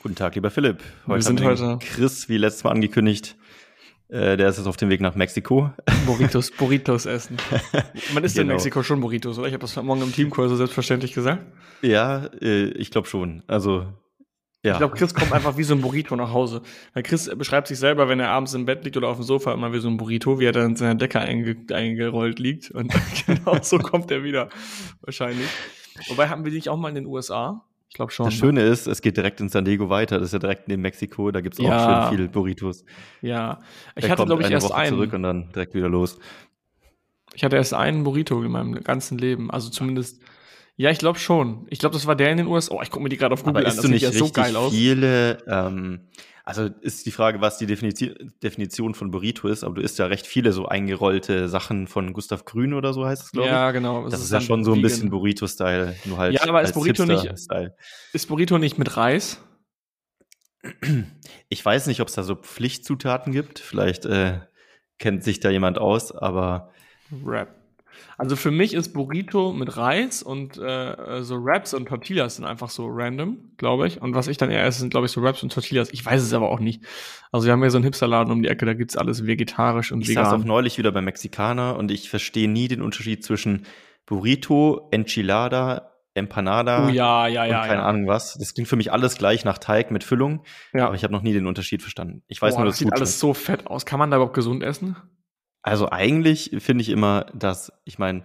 Guten Tag, lieber Philipp. Heute wir sind heute Chris, wie letztes Mal angekündigt. Äh, der ist jetzt auf dem Weg nach Mexiko. Burritos, Burritos essen. Man isst genau. in Mexiko schon Burritos, oder? Ich habe das morgen im Teamkurs selbstverständlich gesagt. Ja, äh, ich glaube schon. Also ja. Ich glaube, Chris kommt einfach wie so ein Burrito nach Hause. Weil Chris beschreibt sich selber, wenn er abends im Bett liegt oder auf dem Sofa, immer wie so ein Burrito, wie er dann in seiner Decke einge eingerollt liegt. Und genau so kommt er wieder. Wahrscheinlich. Wobei haben wir dich auch mal in den USA? Ich glaube schon. Das Schöne ist, es geht direkt in San Diego weiter. Das ist ja direkt neben Mexiko. Da gibt es ja. auch schön viele Burritos. Ja. Ich Der hatte, glaube ich, erst Woche einen. zurück und dann direkt wieder los. Ich hatte erst einen Burrito in meinem ganzen Leben. Also zumindest. Ja, ich glaube schon. Ich glaube, das war der in den USA. Oh, ich gucke mir die gerade auf Google Aber an. Das sieht ja so geil aus. Viele ähm, also ist die Frage, was die Definition von Burrito ist, aber du isst ja recht viele so eingerollte Sachen von Gustav Grün oder so heißt es, glaube ich. Ja, genau. Das, das ist, ist ja schon so ein bisschen Burrito-Style, nur halt. Ja, aber ist Burrito nicht, ist Burrito nicht mit Reis? Ich weiß nicht, ob es da so Pflichtzutaten gibt. Vielleicht äh, kennt sich da jemand aus, aber. Rap. Also für mich ist Burrito mit Reis und äh, so Wraps und Tortillas sind einfach so random, glaube ich. Und was ich dann eher esse, sind, glaube ich, so Wraps und Tortillas. Ich weiß es aber auch nicht. Also wir haben ja so einen Hipsterladen um die Ecke, da gibt's alles vegetarisch und ich vegan. Ich saß auch neulich wieder beim Mexikaner und ich verstehe nie den Unterschied zwischen Burrito, Enchilada, Empanada oh, ja, ja, ja, und keine ja. Ahnung was. Das klingt für mich alles gleich nach Teig mit Füllung, ja. aber ich habe noch nie den Unterschied verstanden. Ich weiß Boah, nur, das sieht alles so fett aus. Kann man da überhaupt gesund essen? Also eigentlich finde ich immer, dass, ich meine,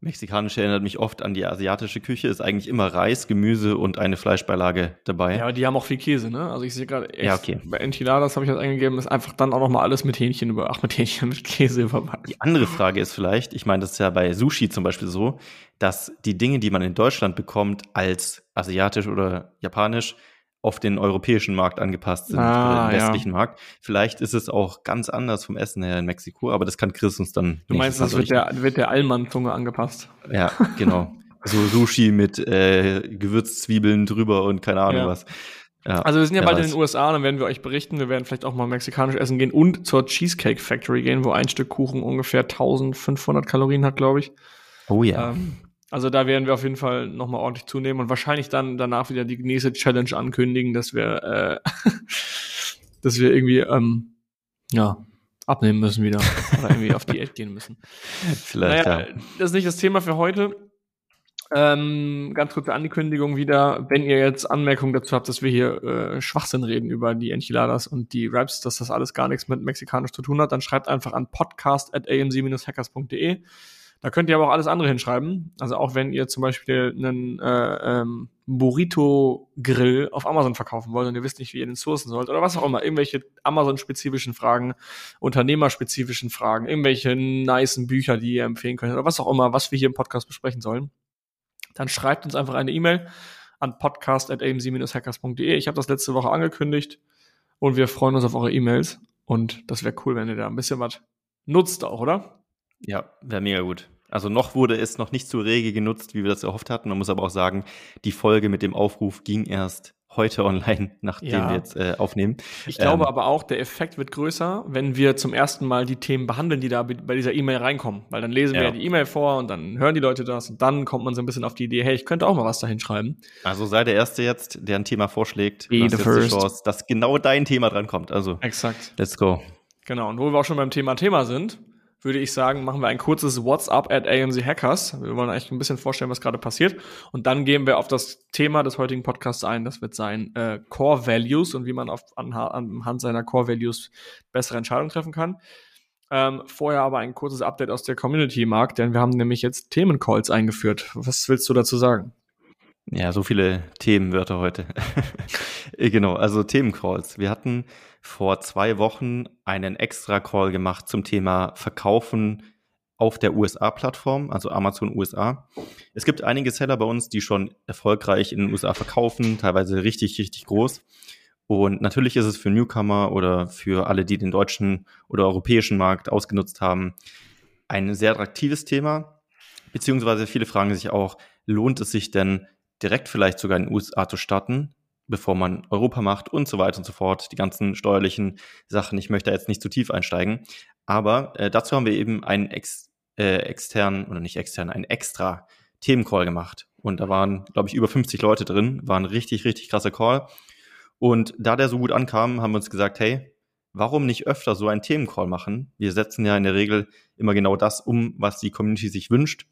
Mexikanisch erinnert mich oft an die asiatische Küche, ist eigentlich immer Reis, Gemüse und eine Fleischbeilage dabei. Ja, die haben auch viel Käse, ne? Also ich sehe gerade, ja, okay. bei Enchiladas habe ich das eingegeben, ist einfach dann auch nochmal alles mit Hähnchen über, ach, mit Hähnchen, mit Käse überbacken. Die andere Frage ist vielleicht, ich meine, das ist ja bei Sushi zum Beispiel so, dass die Dinge, die man in Deutschland bekommt, als asiatisch oder japanisch, auf den europäischen Markt angepasst sind, ah, den westlichen ja. Markt. Vielleicht ist es auch ganz anders vom Essen her in Mexiko, aber das kann Chris uns dann. Du meinst, das wird der, wird der Allmann-Zunge angepasst? Ja, genau. so Sushi mit äh, Gewürzzwiebeln drüber und keine Ahnung ja. was. Ja, also wir sind ja bald weiß. in den USA, dann werden wir euch berichten. Wir werden vielleicht auch mal mexikanisch essen gehen und zur Cheesecake Factory gehen, wo ein Stück Kuchen ungefähr 1500 Kalorien hat, glaube ich. Oh ja. Ähm, also da werden wir auf jeden Fall nochmal ordentlich zunehmen und wahrscheinlich dann danach wieder die nächste Challenge ankündigen, dass wir, äh, dass wir irgendwie, ähm, ja, abnehmen müssen wieder oder irgendwie auf Diät gehen müssen. Vielleicht. Naja, ja. Das ist nicht das Thema für heute. Ähm, ganz kurze Ankündigung wieder, wenn ihr jetzt Anmerkungen dazu habt, dass wir hier äh, Schwachsinn reden über die Enchiladas und die Raps, dass das alles gar nichts mit mexikanisch zu tun hat, dann schreibt einfach an podcast.amc-hackers.de. Da könnt ihr aber auch alles andere hinschreiben. Also auch wenn ihr zum Beispiel einen äh, ähm, Burrito-Grill auf Amazon verkaufen wollt und ihr wisst nicht, wie ihr den sourcen sollt oder was auch immer, irgendwelche Amazon-spezifischen Fragen, unternehmerspezifischen Fragen, irgendwelche nicen Bücher, die ihr empfehlen könnt oder was auch immer, was wir hier im Podcast besprechen sollen, dann schreibt uns einfach eine E-Mail an podcast.amc-hackers.de. Ich habe das letzte Woche angekündigt und wir freuen uns auf eure E-Mails und das wäre cool, wenn ihr da ein bisschen was nutzt auch, oder? Ja, wäre mega gut. Also noch wurde es noch nicht so rege genutzt, wie wir das erhofft hatten. Man muss aber auch sagen, die Folge mit dem Aufruf ging erst heute online, nachdem ja. wir jetzt äh, aufnehmen. Ich glaube ähm, aber auch, der Effekt wird größer, wenn wir zum ersten Mal die Themen behandeln, die da bei dieser E-Mail reinkommen. Weil dann lesen ja. wir ja die E-Mail vor und dann hören die Leute das und dann kommt man so ein bisschen auf die Idee, hey, ich könnte auch mal was da hinschreiben. Also sei der Erste jetzt, der ein Thema vorschlägt, Be the first. Chance, dass genau dein Thema dran kommt. Also Exakt. Let's go. Genau, und wo wir auch schon beim Thema Thema sind, würde ich sagen, machen wir ein kurzes WhatsApp at AMC Hackers. Wir wollen eigentlich ein bisschen vorstellen, was gerade passiert. Und dann gehen wir auf das Thema des heutigen Podcasts ein. Das wird sein äh, Core Values und wie man auf, anhand seiner Core Values bessere Entscheidungen treffen kann. Ähm, vorher aber ein kurzes Update aus der Community, Marc, denn wir haben nämlich jetzt Themencalls eingeführt. Was willst du dazu sagen? Ja, so viele Themenwörter heute. genau, also Themencalls. Wir hatten vor zwei Wochen einen extra Call gemacht zum Thema Verkaufen auf der USA-Plattform, also Amazon USA. Es gibt einige Seller bei uns, die schon erfolgreich in den USA verkaufen, teilweise richtig, richtig groß. Und natürlich ist es für Newcomer oder für alle, die den deutschen oder europäischen Markt ausgenutzt haben, ein sehr attraktives Thema. Beziehungsweise viele fragen sich auch, lohnt es sich denn direkt vielleicht sogar in den USA zu starten, bevor man Europa macht und so weiter und so fort. Die ganzen steuerlichen Sachen. Ich möchte da jetzt nicht zu tief einsteigen. Aber äh, dazu haben wir eben einen ex, äh, externen, oder nicht externen, einen extra Themencall gemacht. Und da waren, glaube ich, über 50 Leute drin. War ein richtig, richtig krasser Call. Und da der so gut ankam, haben wir uns gesagt, hey, warum nicht öfter so einen Themencall machen? Wir setzen ja in der Regel immer genau das um, was die Community sich wünscht.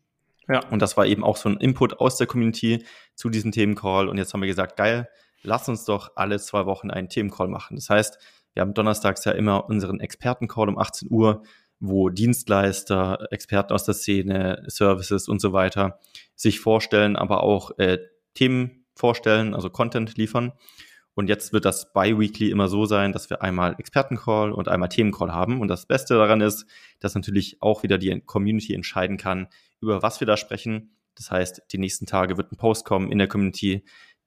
Ja. Und das war eben auch so ein Input aus der Community zu diesem Themencall. Und jetzt haben wir gesagt, geil, lass uns doch alle zwei Wochen einen Themencall machen. Das heißt, wir haben donnerstags ja immer unseren Expertencall um 18 Uhr, wo Dienstleister, Experten aus der Szene, Services und so weiter sich vorstellen, aber auch äh, Themen vorstellen, also Content liefern. Und jetzt wird das bi-weekly immer so sein, dass wir einmal Expertencall und einmal Themencall haben. Und das Beste daran ist, dass natürlich auch wieder die Community entscheiden kann, über was wir da sprechen. Das heißt, die nächsten Tage wird ein Post kommen in der Community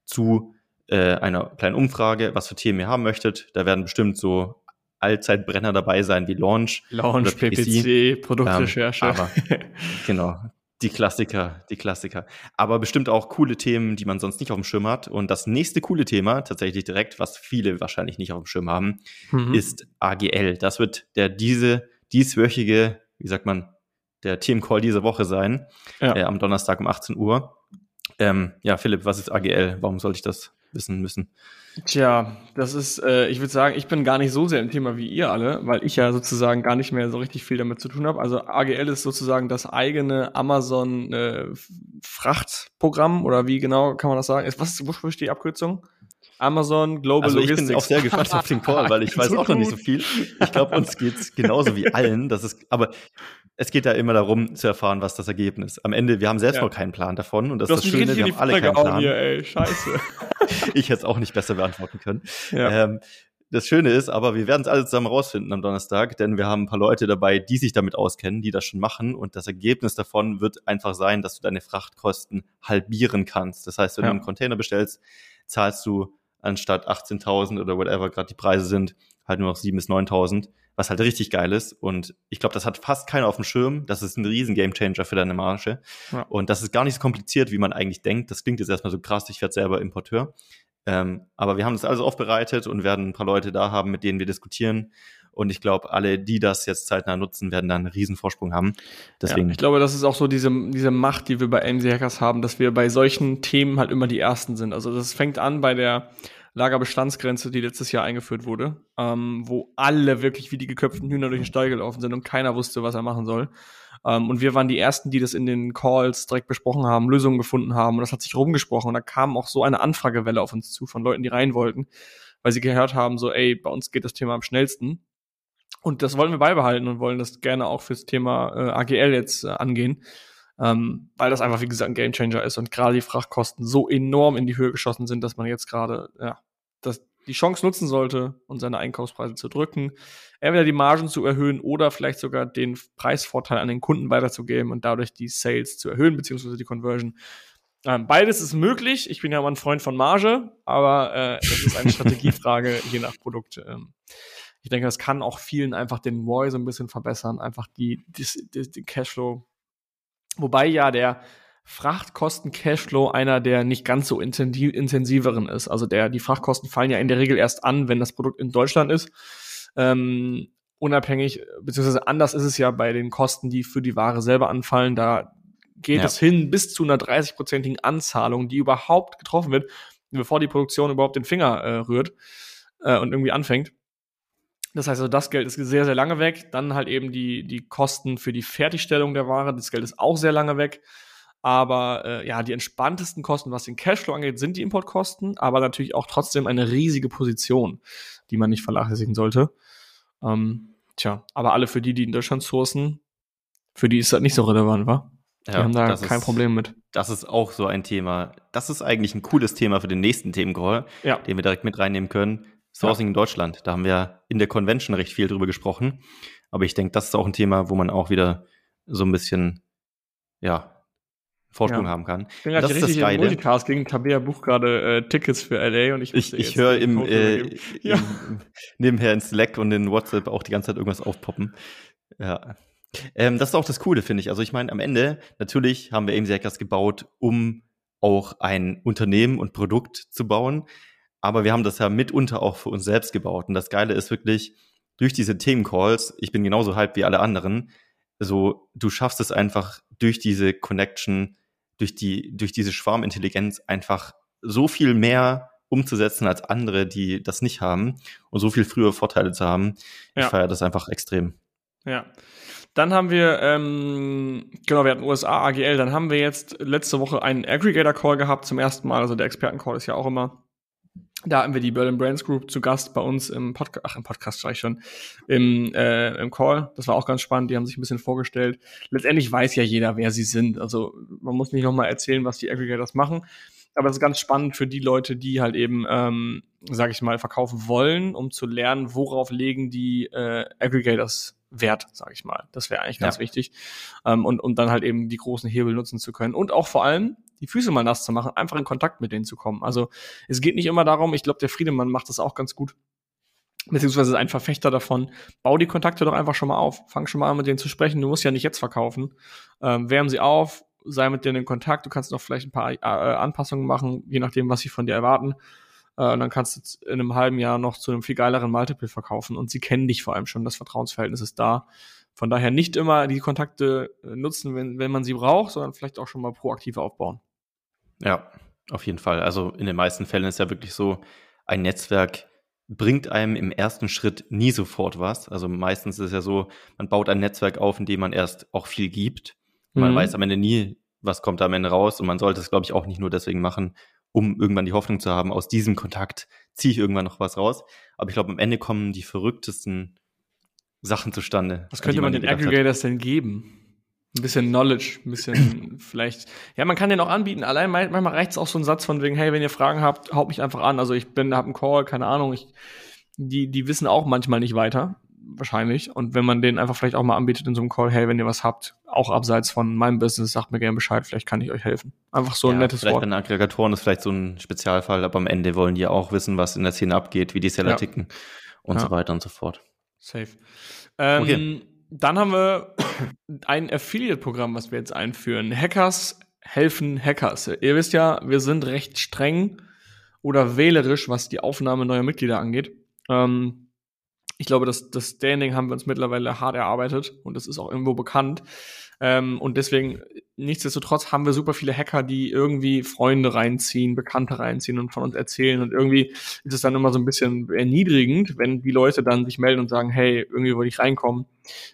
zu äh, einer kleinen Umfrage, was für Themen ihr haben möchtet. Da werden bestimmt so Allzeitbrenner dabei sein wie Launch. Launch, PPC, Produktrecherche. Ähm, aber, genau, die Klassiker, die Klassiker. Aber bestimmt auch coole Themen, die man sonst nicht auf dem Schirm hat. Und das nächste coole Thema, tatsächlich direkt, was viele wahrscheinlich nicht auf dem Schirm haben, mhm. ist AGL. Das wird der diese dieswöchige, wie sagt man, der Themencall diese Woche sein, ja. äh, am Donnerstag um 18 Uhr. Ähm, ja, Philipp, was ist AGL? Warum sollte ich das wissen müssen? Tja, das ist, äh, ich würde sagen, ich bin gar nicht so sehr im Thema wie ihr alle, weil ich ja sozusagen gar nicht mehr so richtig viel damit zu tun habe. Also AGL ist sozusagen das eigene Amazon äh, Frachtprogramm oder wie genau kann man das sagen? Was ist, wo spricht die Abkürzung? Amazon Global also Logistics. Ich bin auch sehr gespannt auf den Call, weil ich weiß auch noch nicht so viel. Ich glaube, uns geht's genauso wie allen. Das ist, aber es geht ja immer darum zu erfahren, was das Ergebnis. ist. Am Ende, wir haben selbst ja. noch keinen Plan davon und das ist das Schöne, wir haben alle keinen Plan. Hier, ey. Scheiße. ich hätte es auch nicht besser beantworten können. Ja. Ähm, das Schöne ist, aber wir werden es alle zusammen rausfinden am Donnerstag, denn wir haben ein paar Leute dabei, die sich damit auskennen, die das schon machen. Und das Ergebnis davon wird einfach sein, dass du deine Frachtkosten halbieren kannst. Das heißt, wenn ja. du einen Container bestellst, zahlst du anstatt 18.000 oder whatever gerade die Preise sind, halt nur noch 7.000 bis 9.000 was halt richtig geil ist. Und ich glaube, das hat fast keiner auf dem Schirm. Das ist ein riesen Gamechanger für deine Marge. Ja. Und das ist gar nicht so kompliziert, wie man eigentlich denkt. Das klingt jetzt erstmal so krass, ich werde selber Importeur. Ähm, aber wir haben das alles aufbereitet und werden ein paar Leute da haben, mit denen wir diskutieren. Und ich glaube, alle, die das jetzt zeitnah nutzen, werden da einen riesen Vorsprung haben. Deswegen. Ja, ich glaube, das ist auch so diese, diese Macht, die wir bei AMC Hackers haben, dass wir bei solchen Themen halt immer die Ersten sind. Also das fängt an bei der Lagerbestandsgrenze, die letztes Jahr eingeführt wurde, ähm, wo alle wirklich wie die geköpften Hühner durch den Stall gelaufen sind und keiner wusste, was er machen soll. Ähm, und wir waren die Ersten, die das in den Calls direkt besprochen haben, Lösungen gefunden haben und das hat sich rumgesprochen und da kam auch so eine Anfragewelle auf uns zu von Leuten, die rein wollten, weil sie gehört haben, so, ey, bei uns geht das Thema am schnellsten. Und das wollen wir beibehalten und wollen das gerne auch fürs Thema äh, AGL jetzt äh, angehen ähm, weil das einfach, wie gesagt, ein Gamechanger ist und gerade die Frachtkosten so enorm in die Höhe geschossen sind, dass man jetzt gerade, ja, das, die Chance nutzen sollte und seine Einkaufspreise zu drücken, entweder die Margen zu erhöhen oder vielleicht sogar den Preisvorteil an den Kunden weiterzugeben und dadurch die Sales zu erhöhen, beziehungsweise die Conversion. Ähm, beides ist möglich. Ich bin ja mal ein Freund von Marge, aber äh, das ist eine Strategiefrage je nach Produkt. Ähm, ich denke, das kann auch vielen einfach den ROI so ein bisschen verbessern, einfach die, die, die, die Cashflow Wobei ja der Frachtkosten-Cashflow einer der nicht ganz so intensiveren ist. Also der, die Frachtkosten fallen ja in der Regel erst an, wenn das Produkt in Deutschland ist. Ähm, unabhängig, beziehungsweise anders ist es ja bei den Kosten, die für die Ware selber anfallen. Da geht ja. es hin bis zu einer 30-prozentigen Anzahlung, die überhaupt getroffen wird, bevor die Produktion überhaupt den Finger äh, rührt äh, und irgendwie anfängt. Das heißt also, das Geld ist sehr, sehr lange weg. Dann halt eben die, die Kosten für die Fertigstellung der Ware. Das Geld ist auch sehr lange weg. Aber äh, ja, die entspanntesten Kosten, was den Cashflow angeht, sind die Importkosten, aber natürlich auch trotzdem eine riesige Position, die man nicht vernachlässigen sollte. Ähm, Tja, aber alle für die, die in Deutschland sourcen, für die ist das nicht so relevant, wa? Die Ja, haben da kein ist- Problem mit. Das ist auch so ein Thema. Das ist eigentlich ein cooles Thema für den nächsten Themencall, Ja. den wir direkt mit reinnehmen können. Sourcing in Deutschland. Da haben wir in der Convention recht viel drüber gesprochen. Aber ich denke, das ist auch ein Thema, wo man auch wieder so ein bisschen, ja, Vorsprung Ja. haben kann. Ich bin Das ist das richtig im Geile. Multitasking. Tabea bucht gerade äh, Tickets für LA und ich Ich, ich höre im, äh. Ja. im, nebenher in Slack und in WhatsApp auch die ganze Zeit irgendwas aufpoppen. Ja. Ähm, das ist auch das Coole, finde ich. Also ich meine, am Ende, natürlich haben wir AMC Hackers gebaut, um auch ein Unternehmen und Produkt zu bauen. Aber wir haben das ja mitunter auch für uns selbst gebaut. Und das Geile ist wirklich, durch diese Themencalls, ich bin genauso hyped wie alle anderen, so, du schaffst es einfach durch diese Connection, durch die, durch diese Schwarmintelligenz einfach so viel mehr umzusetzen als andere, die das nicht haben und so viel früher Vorteile zu haben. Ich Ja. feiere das einfach extrem. Ja. Dann haben wir, ähm, genau, wir hatten USA, AGL, dann haben wir jetzt letzte Woche einen Aggregator-Call gehabt zum ersten Mal, also der Experten-Call ist ja auch immer. Da hatten wir die Berlin Brands Group zu Gast bei uns im Podcast, ach, im Podcast sag ich schon, im, äh, im Call. Das war auch ganz spannend, die haben sich ein bisschen vorgestellt. Letztendlich weiß ja jeder, wer sie sind. Also man muss nicht nochmal erzählen, was die Aggregators machen. Aber das ist ganz spannend für die Leute, die halt eben, ähm, sag ich mal, verkaufen wollen, um zu lernen, worauf legen die äh, Aggregators Wert, sag ich mal. Das wäre eigentlich ganz Ja. wichtig. Ähm, und um dann halt eben die großen Hebel nutzen zu können. Und auch vor allem die Füße mal nass zu machen, einfach in Kontakt mit denen zu kommen. Also es geht nicht immer darum, ich glaube, der Friedemann macht das auch ganz gut, beziehungsweise ist ein Verfechter davon, bau die Kontakte doch einfach schon mal auf. Fang schon mal an, mit denen zu sprechen. Du musst ja nicht jetzt verkaufen. Ähm, wärm sie auf, sei mit denen in Kontakt. Du kannst noch vielleicht ein paar äh, Anpassungen machen, je nachdem, was sie von dir erwarten. Äh, und dann kannst du in einem halben Jahr noch zu einem viel geileren Multiple verkaufen. Und sie kennen dich vor allem schon. Das Vertrauensverhältnis ist da. Von daher nicht immer die Kontakte äh, nutzen, wenn, wenn man sie braucht, sondern vielleicht auch schon mal proaktiv aufbauen. Ja, auf jeden Fall. Also in den meisten Fällen ist ja wirklich so, ein Netzwerk bringt einem im ersten Schritt nie sofort was. Also meistens ist es ja so, man baut ein Netzwerk auf, in dem man erst auch viel gibt. Man Mhm. weiß am Ende nie, was kommt da am Ende raus. Und man sollte es, glaube ich, auch nicht nur deswegen machen, um irgendwann die Hoffnung zu haben, aus diesem Kontakt ziehe ich irgendwann noch was raus. Aber ich glaube, am Ende kommen die verrücktesten Sachen zustande. Was könnte man nie den. Aggregators denn geben? Ein bisschen Knowledge, ein bisschen vielleicht. Ja, man kann den auch anbieten. Allein mal- manchmal reicht es auch so ein Satz von wegen, hey, wenn ihr Fragen habt, haut mich einfach an. Also ich bin, hab einen Call, keine Ahnung. Ich, die, die wissen auch manchmal nicht weiter, wahrscheinlich. Und wenn man denen einfach vielleicht auch mal anbietet in so einem Call, hey, wenn ihr was habt, auch abseits von meinem Business, sagt mir gerne Bescheid, vielleicht kann ich euch helfen. Einfach so ein ja, nettes vielleicht Wort. bei den Aggregatoren ist vielleicht so ein Spezialfall, aber am Ende wollen die ja auch wissen, was in der Szene abgeht, wie die Seller Ja. ticken und Ja. so weiter und so fort. Safe. Ähm, Okay. Dann haben wir ein Affiliate-Programm, was wir jetzt einführen. Hackers helfen Hackers. Ihr wisst ja, wir sind recht streng oder wählerisch, was die Aufnahme neuer Mitglieder angeht. Ähm, ich glaube, das, das Standing haben wir uns mittlerweile hart erarbeitet und das ist auch irgendwo bekannt. Ähm, und deswegen, nichtsdestotrotz haben wir super viele Hacker, die irgendwie Freunde reinziehen, Bekannte reinziehen und von uns erzählen. Und irgendwie ist es dann immer so ein bisschen erniedrigend, wenn die Leute dann sich melden und sagen, hey, irgendwie wollte ich reinkommen.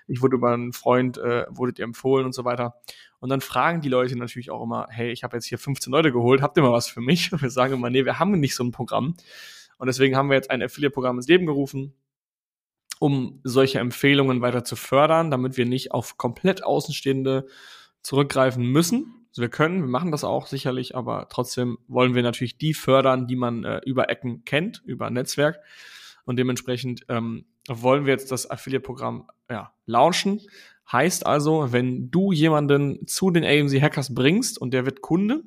Ich wurde über einen Freund, äh, wurdet ihr empfohlen und so weiter. Und dann fragen die Leute natürlich auch immer, hey, ich habe jetzt hier 15 Leute geholt, habt ihr mal was für mich? Und wir sagen immer, nee, wir haben nicht so ein Programm. Und deswegen haben wir jetzt ein Affiliate-Programm ins Leben gerufen, um solche Empfehlungen weiter zu fördern, damit wir nicht auf komplett Außenstehende zurückgreifen müssen. Also wir können, wir machen das auch sicherlich, aber trotzdem wollen wir natürlich die fördern, die man äh, über Ecken kennt, über Netzwerk. Und dementsprechend ähm, wollen wir jetzt das Affiliate-Programm ja, launchen. Heißt also, wenn du jemanden zu den AMC Hackers bringst und der wird Kunde,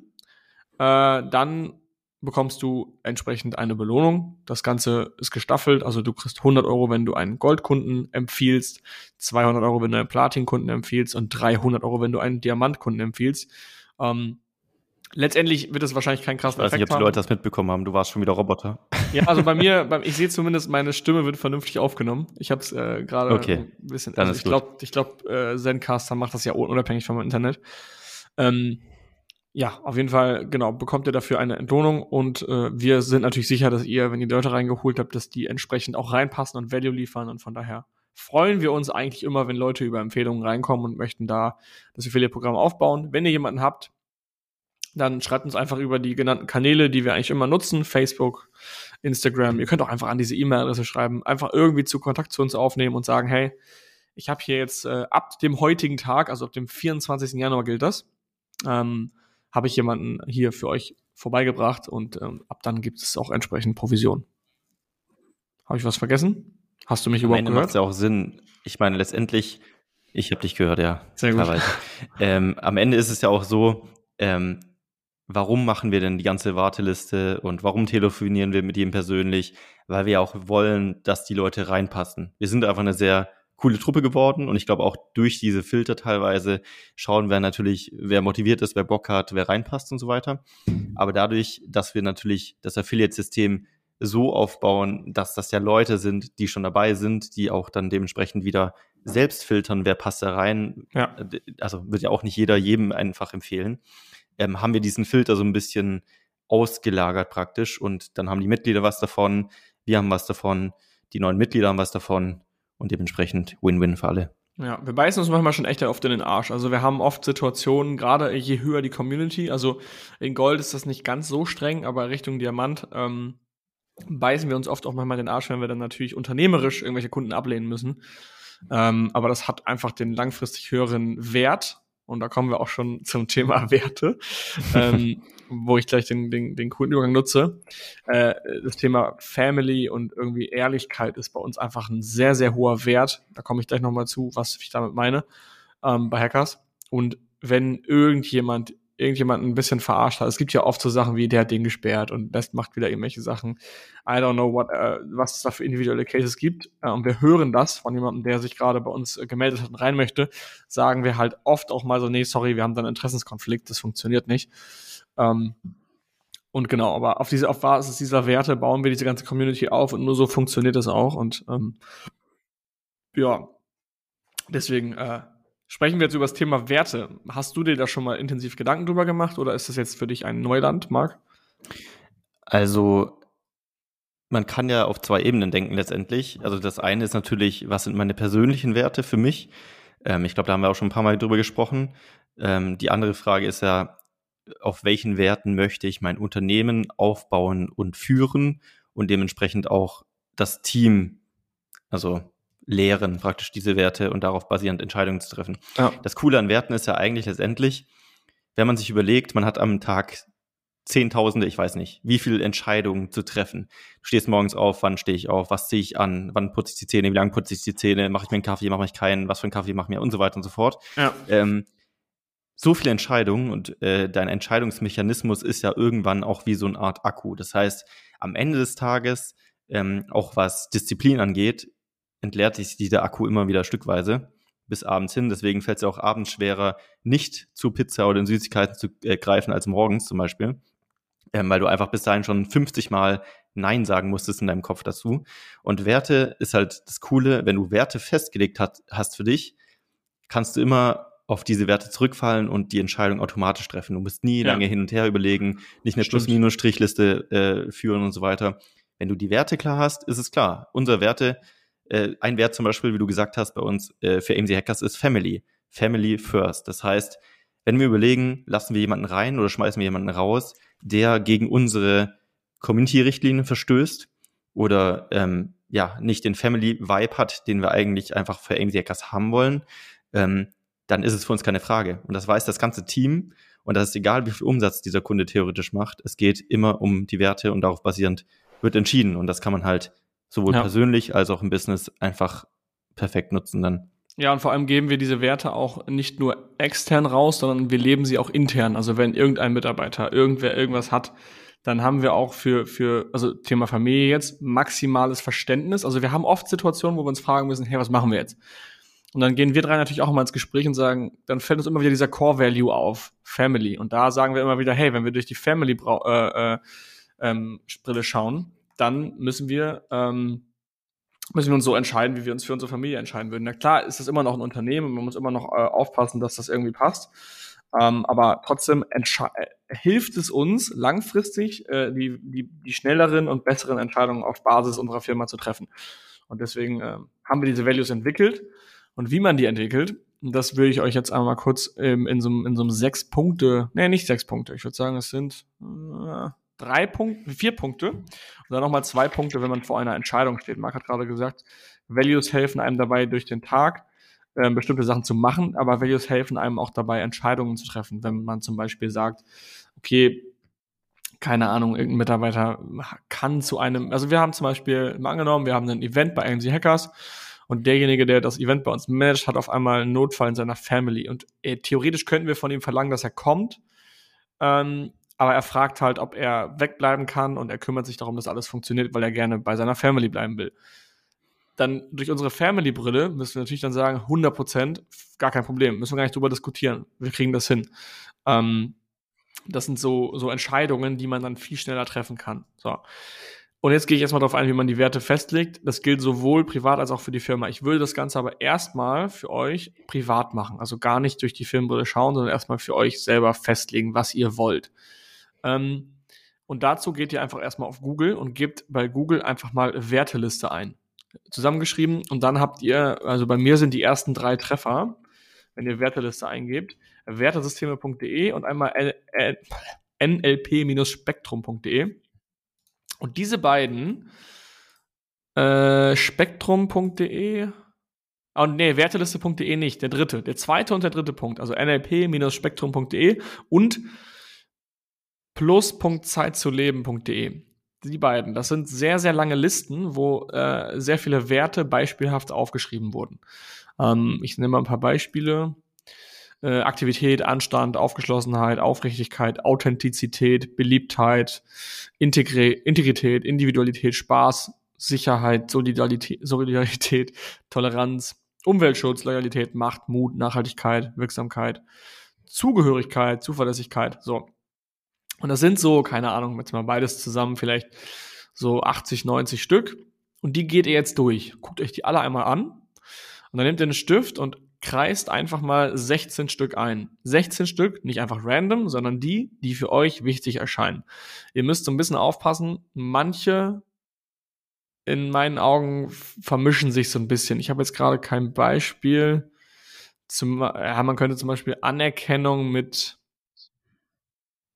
äh, dann bekommst du entsprechend eine Belohnung. Das Ganze ist gestaffelt, also du kriegst 100 Euro, wenn du einen Goldkunden empfiehlst, 200 Euro, wenn du einen Platinkunden empfiehlst und 300 Euro, wenn du einen Diamantkunden empfiehlst. Ähm, letztendlich wird es wahrscheinlich keinen Ich krassen weiß nicht, ob Effekt die haben. Leute das mitbekommen haben. Du warst schon wieder Roboter. Ja, also bei mir, ich sehe zumindest, meine Stimme wird vernünftig aufgenommen. Ich habe es äh, gerade Okay, ein bisschen. dann also ist ich glaube, ich glaube, äh, Zencaster macht das ja unabhängig vom Internet. Ähm, ja, auf jeden Fall, genau, bekommt ihr dafür eine Entlohnung und äh, wir sind natürlich sicher, dass ihr, wenn ihr Leute reingeholt habt, dass die entsprechend auch reinpassen und Value liefern und von daher freuen wir uns eigentlich immer, wenn Leute über Empfehlungen reinkommen und möchten da das Affiliate-Programm aufbauen. Wenn ihr jemanden habt, dann schreibt uns einfach über die genannten Kanäle, die wir eigentlich immer nutzen, Facebook, Instagram. Ihr könnt auch einfach an diese E-Mail-Adresse schreiben, einfach irgendwie zu Kontakt zu uns aufnehmen und sagen, hey, ich habe hier jetzt äh, ab dem heutigen Tag, also ab dem 24. Januar gilt das, ähm, habe ich jemanden hier für euch vorbeigebracht und ähm, ab dann gibt es auch entsprechend Provision. Habe ich was vergessen? Hast du mich Am überhaupt Ende gehört? macht es ja auch Sinn. Ich meine, letztendlich, ich habe dich gehört, ja. Sehr gut. ähm, am Ende ist es ja auch so, ähm, warum machen wir denn die ganze Warteliste und warum telefonieren wir mit ihm persönlich? Weil wir auch wollen, dass die Leute reinpassen. Wir sind einfach eine sehr coole Truppe geworden und ich glaube auch durch diese Filter teilweise schauen wir natürlich, wer motiviert ist, wer Bock hat, wer reinpasst und so weiter. Aber dadurch, dass wir natürlich das Affiliate-System so aufbauen, dass das ja Leute sind, die schon dabei sind, die auch dann dementsprechend wieder selbst filtern, wer passt da rein. Ja. Also wird ja auch nicht jeder jedem einfach empfehlen. Ähm, haben wir diesen Filter so ein bisschen ausgelagert praktisch und dann haben die Mitglieder was davon, wir haben was davon, die neuen Mitglieder haben was davon und dementsprechend Win-Win für alle. Ja, wir beißen uns manchmal schon echt oft in den Arsch. Also wir haben oft Situationen, gerade je höher die Community, also in Gold ist das nicht ganz so streng, aber Richtung Diamant ähm, beißen wir uns oft auch manchmal den Arsch, wenn wir dann natürlich unternehmerisch irgendwelche Kunden ablehnen müssen. Ähm, aber das hat einfach den langfristig höheren Wert. Und da kommen wir auch schon zum Thema Werte, ähm, wo ich gleich den, den, den coolen Übergang nutze. Äh, das Thema Family und irgendwie Ehrlichkeit ist bei uns einfach ein sehr, sehr hoher Wert. Da komme ich gleich nochmal zu, was ich damit meine ähm, bei Hackers. Und wenn irgendjemand irgendjemand ein bisschen verarscht hat. Es gibt ja oft so Sachen wie, der hat den gesperrt und Best macht wieder irgendwelche Sachen. I don't know, what, äh, was es da für individuelle Cases gibt. Äh, und wir hören das von jemandem, der sich gerade bei uns äh, gemeldet hat und rein möchte, sagen wir halt oft auch mal so, nee, sorry, wir haben da einen Interessenskonflikt, das funktioniert nicht. Ähm, und genau, aber auf diese, auf Basis dieser Werte bauen wir diese ganze Community auf und nur so funktioniert das auch. Und ähm, ja, deswegen äh, Sprechen wir jetzt über das Thema Werte. Hast du dir da schon mal intensiv Gedanken drüber gemacht oder ist das jetzt für dich ein Neuland, Marc? Also man kann ja auf zwei Ebenen denken letztendlich. Also das eine ist natürlich, was sind meine persönlichen Werte für mich? Ähm, ich glaube, da haben wir auch schon ein paar Mal drüber gesprochen. Ähm, die andere Frage ist ja, auf welchen Werten möchte ich mein Unternehmen aufbauen und führen und dementsprechend auch das Team, also lehren, praktisch diese Werte und darauf basierend Entscheidungen zu treffen. Ja. Das Coole an Werten ist ja eigentlich letztendlich, wenn man sich überlegt, man hat am Tag Zehntausende, ich weiß nicht, wie viele Entscheidungen zu treffen. Du stehst morgens auf, wann stehe ich auf, was ziehe ich an, wann putze ich die Zähne, wie lange putze ich die Zähne, mache ich mir einen Kaffee, mache ich keinen, was für einen Kaffee mache ich mir und so weiter und so fort. Ja. Ähm, so viele Entscheidungen und äh, dein Entscheidungsmechanismus ist ja irgendwann auch wie so eine Art Akku. Das heißt, am Ende des Tages, ähm, auch was Disziplin angeht, entleert sich dieser Akku immer wieder stückweise bis abends hin. Deswegen fällt es ja auch abends schwerer, nicht zu Pizza oder in Süßigkeiten zu äh, greifen als morgens zum Beispiel. Ähm, weil du einfach bis dahin schon 50 Mal Nein sagen musstest in deinem Kopf dazu. Und Werte ist halt das Coole, wenn du Werte festgelegt hat, hast für dich, kannst du immer auf diese Werte zurückfallen und die Entscheidung automatisch treffen. Du musst nie Ja. lange hin und her überlegen, nicht eine. Plus-Minus-Strichliste äh, führen und so weiter. Wenn du die Werte klar hast, ist es klar. Unsere Werte, äh, ein Wert zum Beispiel, wie du gesagt hast, bei uns äh, für AMC Hackers ist Family. Family first. Das heißt, wenn wir überlegen, lassen wir jemanden rein oder schmeißen wir jemanden raus, der gegen unsere Community-Richtlinien verstößt oder ähm, ja nicht den Family-Vibe hat, den wir eigentlich einfach für AMC Hackers haben wollen, ähm, dann ist es für uns keine Frage. Und das weiß das ganze Team. Und das ist egal, wie viel Umsatz dieser Kunde theoretisch macht. Es geht immer um die Werte und darauf basierend wird entschieden. Und das kann man halt sowohl Ja. persönlich als auch im Business einfach perfekt nutzen dann. Ja, und vor allem geben wir diese Werte auch nicht nur extern raus, sondern wir leben sie auch intern. Also wenn irgendein Mitarbeiter, irgendwer irgendwas hat, dann haben wir auch für, für, also Thema Familie jetzt, maximales Verständnis. Also wir haben oft Situationen, wo wir uns fragen müssen, hey, was machen wir jetzt? Und dann gehen wir drei natürlich auch immer ins Gespräch und sagen, dann fällt uns immer wieder dieser Core Value auf, Family. Und da sagen wir immer wieder, hey, wenn wir durch die Family äh, äh, ähm, Brille schauen, dann müssen wir ähm, müssen wir uns so entscheiden, wie wir uns für unsere Familie entscheiden würden. Na klar, ist das immer noch ein Unternehmen, man muss immer noch äh, aufpassen, dass das irgendwie passt. Ähm, aber trotzdem äh, hilft es uns langfristig, äh, die, die, die schnelleren und besseren Entscheidungen auf Basis unserer Firma zu treffen. Und deswegen äh, haben wir diese Values entwickelt. Und wie man die entwickelt, das will ich euch jetzt einmal kurz ähm, in so einem sechs Punkte, nee, nicht sechs Punkte, ich würde sagen, es sind äh, drei Punkte, vier Punkte und dann nochmal zwei Punkte, wenn man vor einer Entscheidung steht. Marc hat gerade gesagt, Values helfen einem dabei durch den Tag äh, bestimmte Sachen zu machen, aber Values helfen einem auch dabei, Entscheidungen zu treffen. Wenn man zum Beispiel sagt, okay, keine Ahnung, irgendein Mitarbeiter kann zu einem, also wir haben zum Beispiel mal angenommen, wir haben ein Event bei AMC Hackers und derjenige, der das Event bei uns managt, hat auf einmal einen Notfall in seiner Family und äh, theoretisch könnten wir von ihm verlangen, dass er kommt, ähm, aber er fragt halt, ob er wegbleiben kann und er kümmert sich darum, dass alles funktioniert, weil er gerne bei seiner Family bleiben will. Dann durch unsere Family-Brille müssen wir natürlich dann sagen, 100 Prozent, gar kein Problem, müssen wir gar nicht drüber diskutieren. Wir kriegen das hin. Ähm, das sind so, so Entscheidungen, die man dann viel schneller treffen kann. So. Und jetzt gehe ich erstmal darauf ein, wie man die Werte festlegt. Das gilt sowohl privat als auch für die Firma. Ich würde das Ganze aber erstmal für euch privat machen. Also gar nicht durch die Firmenbrille schauen, sondern erstmal für euch selber festlegen, was ihr wollt. Ähm, und dazu geht ihr einfach erstmal auf Google und gebt bei Google einfach mal Werteliste ein. Zusammengeschrieben und dann habt ihr, also bei mir sind die ersten drei Treffer, wenn ihr Werteliste eingebt, wertesysteme.de und einmal nlp-spektrum.de. Und diese beiden, äh, spektrum.de, oh nee, werteliste.de nicht, der dritte, der zweite und der dritte Punkt, also nlp-spektrum.de und plus.zeitzuleben.de. Die beiden, das sind sehr, sehr lange Listen, wo äh, sehr viele Werte beispielhaft aufgeschrieben wurden. Ähm, ich nehme mal ein paar Beispiele. Äh, Aktivität, Anstand, Aufgeschlossenheit, Aufrichtigkeit, Authentizität, Beliebtheit, Integri Integrität, Individualität, Spaß, Sicherheit, Solidarität, Solidarität, Toleranz, Umweltschutz, Loyalität, Macht, Mut, Nachhaltigkeit, Wirksamkeit, Zugehörigkeit, Zuverlässigkeit. So. Und das sind so, keine Ahnung, jetzt mal beides zusammen, vielleicht so 80, 90 Stück. Und die geht ihr jetzt durch. Guckt euch die alle einmal an. Und dann nehmt ihr einen Stift und kreist einfach mal 16 Stück ein. 16 Stück, nicht einfach random, sondern die, die für euch wichtig erscheinen. Ihr müsst so ein bisschen aufpassen. Manche in meinen Augen vermischen sich so ein bisschen. Ich habe jetzt gerade kein Beispiel. Zum, ja, man könnte zum Beispiel Anerkennung mit,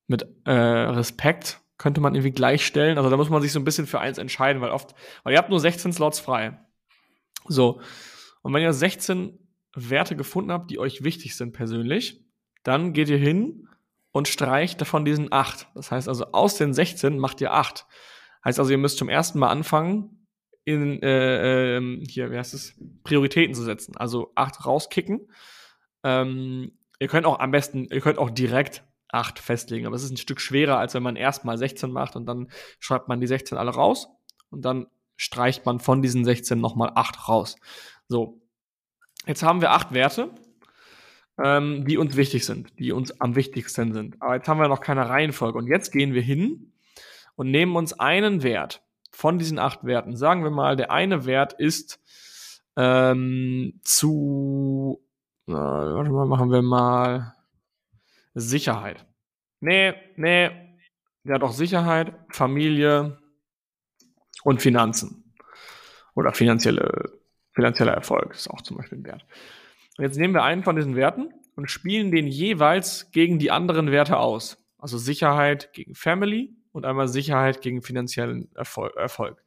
mit äh, Respekt könnte man irgendwie gleichstellen. Also da muss man sich so ein bisschen für eins entscheiden, weil oft, weil ihr habt nur 16 Slots frei. So. Und wenn ihr 16 Werte gefunden habt, die euch wichtig sind persönlich, dann geht ihr hin und streicht davon diesen 8. Das heißt also, aus den 16 macht ihr 8. Heißt also, ihr müsst zum ersten Mal anfangen, in, äh, äh, hier, wie heißt es, Prioritäten zu setzen. Also 8 rauskicken. Ähm, ihr könnt auch am besten, ihr könnt auch direkt 8 festlegen, aber es ist ein Stück schwerer, als wenn man erstmal 16 macht und dann schreibt man die 16 alle raus und dann streicht man von diesen 16 nochmal 8 raus. So, Jetzt haben wir acht Werte, ähm, die uns wichtig sind, die uns am wichtigsten sind. Aber jetzt haben wir noch keine Reihenfolge. Und jetzt gehen wir hin und nehmen uns einen Wert von diesen acht Werten. Sagen wir mal, der eine Wert ist ähm, zu, äh, warte mal, machen wir mal Sicherheit. Nee, nee, der hat auch Sicherheit, Familie und Finanzen. Oder finanzielle Finanzieller Erfolg ist auch zum Beispiel ein Wert. Und jetzt nehmen wir einen von diesen Werten und spielen den jeweils gegen die anderen Werte aus. Also Sicherheit gegen Family und einmal Sicherheit gegen finanziellen Erfolg.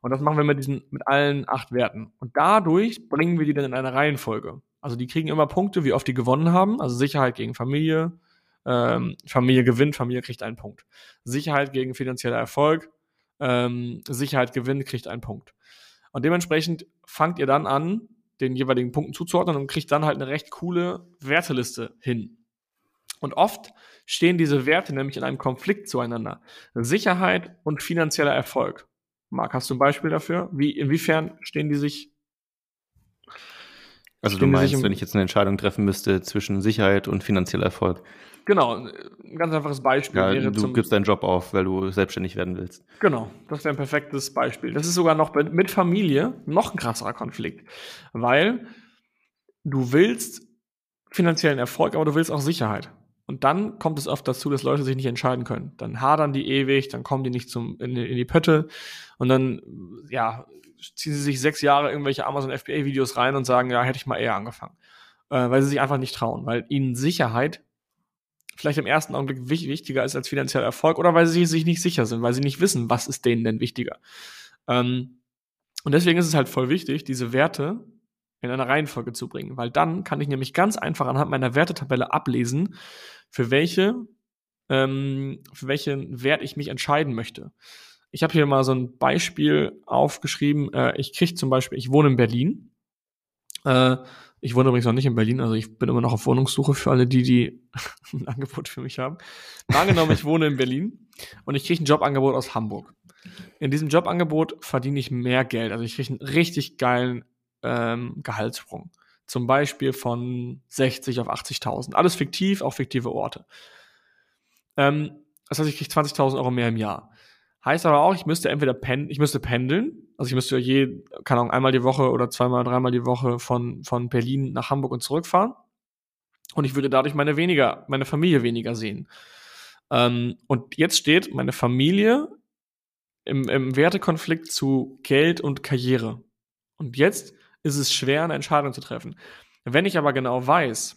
Und das machen wir mit diesen, mit allen acht Werten. Und dadurch bringen wir die dann in eine Reihenfolge. Also die kriegen immer Punkte, wie oft die gewonnen haben. Also Sicherheit gegen Familie, ähm, Familie gewinnt, Familie kriegt einen Punkt. Sicherheit gegen finanzieller Erfolg, ähm, Sicherheit gewinnt, kriegt einen Punkt. Und dementsprechend fangt ihr dann an, den jeweiligen Punkten zuzuordnen und kriegt dann halt eine recht coole Werteliste hin. Und oft stehen diese Werte nämlich in einem Konflikt zueinander. Sicherheit und finanzieller Erfolg. Marc, hast du ein Beispiel dafür? Wie, inwiefern stehen die sich? Also du meinst, wenn ich jetzt eine Entscheidung treffen müsste zwischen Sicherheit und finanzieller Erfolg. Genau, ein ganz einfaches Beispiel ja, wäre Du gibst deinen Job auf, weil du selbstständig werden willst. Genau, das wäre ein perfektes Beispiel. Das ist sogar noch mit Familie noch ein krasserer Konflikt, weil du willst finanziellen Erfolg, aber du willst auch Sicherheit. Und dann kommt es oft dazu, dass Leute sich nicht entscheiden können. Dann hadern die ewig, dann kommen die nicht zum, in, in die Pötte und dann, ja, ziehen sie sich sechs Jahre irgendwelche Amazon FBA-Videos rein und sagen, ja, hätte ich mal eher angefangen. Äh, weil sie sich einfach nicht trauen, weil ihnen Sicherheit vielleicht im ersten Augenblick wichtiger ist als finanzieller Erfolg oder weil sie sich nicht sicher sind, weil sie nicht wissen, was ist denen denn wichtiger. Ähm, und deswegen ist es halt voll wichtig, diese Werte in eine Reihenfolge zu bringen, weil dann kann ich nämlich ganz einfach anhand meiner Wertetabelle ablesen, für welche ähm, für welchen Wert ich mich entscheiden möchte. Ich habe hier mal so ein Beispiel aufgeschrieben. Äh, ich kriege zum Beispiel, ich wohne in Berlin. Äh, ich wohne übrigens noch nicht in Berlin, also ich bin immer noch auf Wohnungssuche für alle die, die ein Angebot für mich haben. Angenommen, ich wohne in Berlin und ich kriege ein Jobangebot aus Hamburg. In diesem Jobangebot verdiene ich mehr Geld. Also ich kriege einen richtig geilen ähm, Gehaltssprung. Zum Beispiel von 60 auf 80.000. Alles fiktiv, auch fiktive Orte. Ähm, das heißt, ich kriege 20.000 Euro mehr im Jahr. Heißt aber auch, ich müsste entweder pendeln, ich müsste pendeln, also ich müsste je, keine Ahnung, einmal die Woche oder zweimal, dreimal die Woche von, von Berlin nach Hamburg und zurückfahren. Und ich würde dadurch meine weniger, meine Familie weniger sehen. Ähm, und jetzt steht meine Familie im, im Wertekonflikt zu Geld und Karriere. Und jetzt ist es schwer, eine Entscheidung zu treffen. Wenn ich aber genau weiß,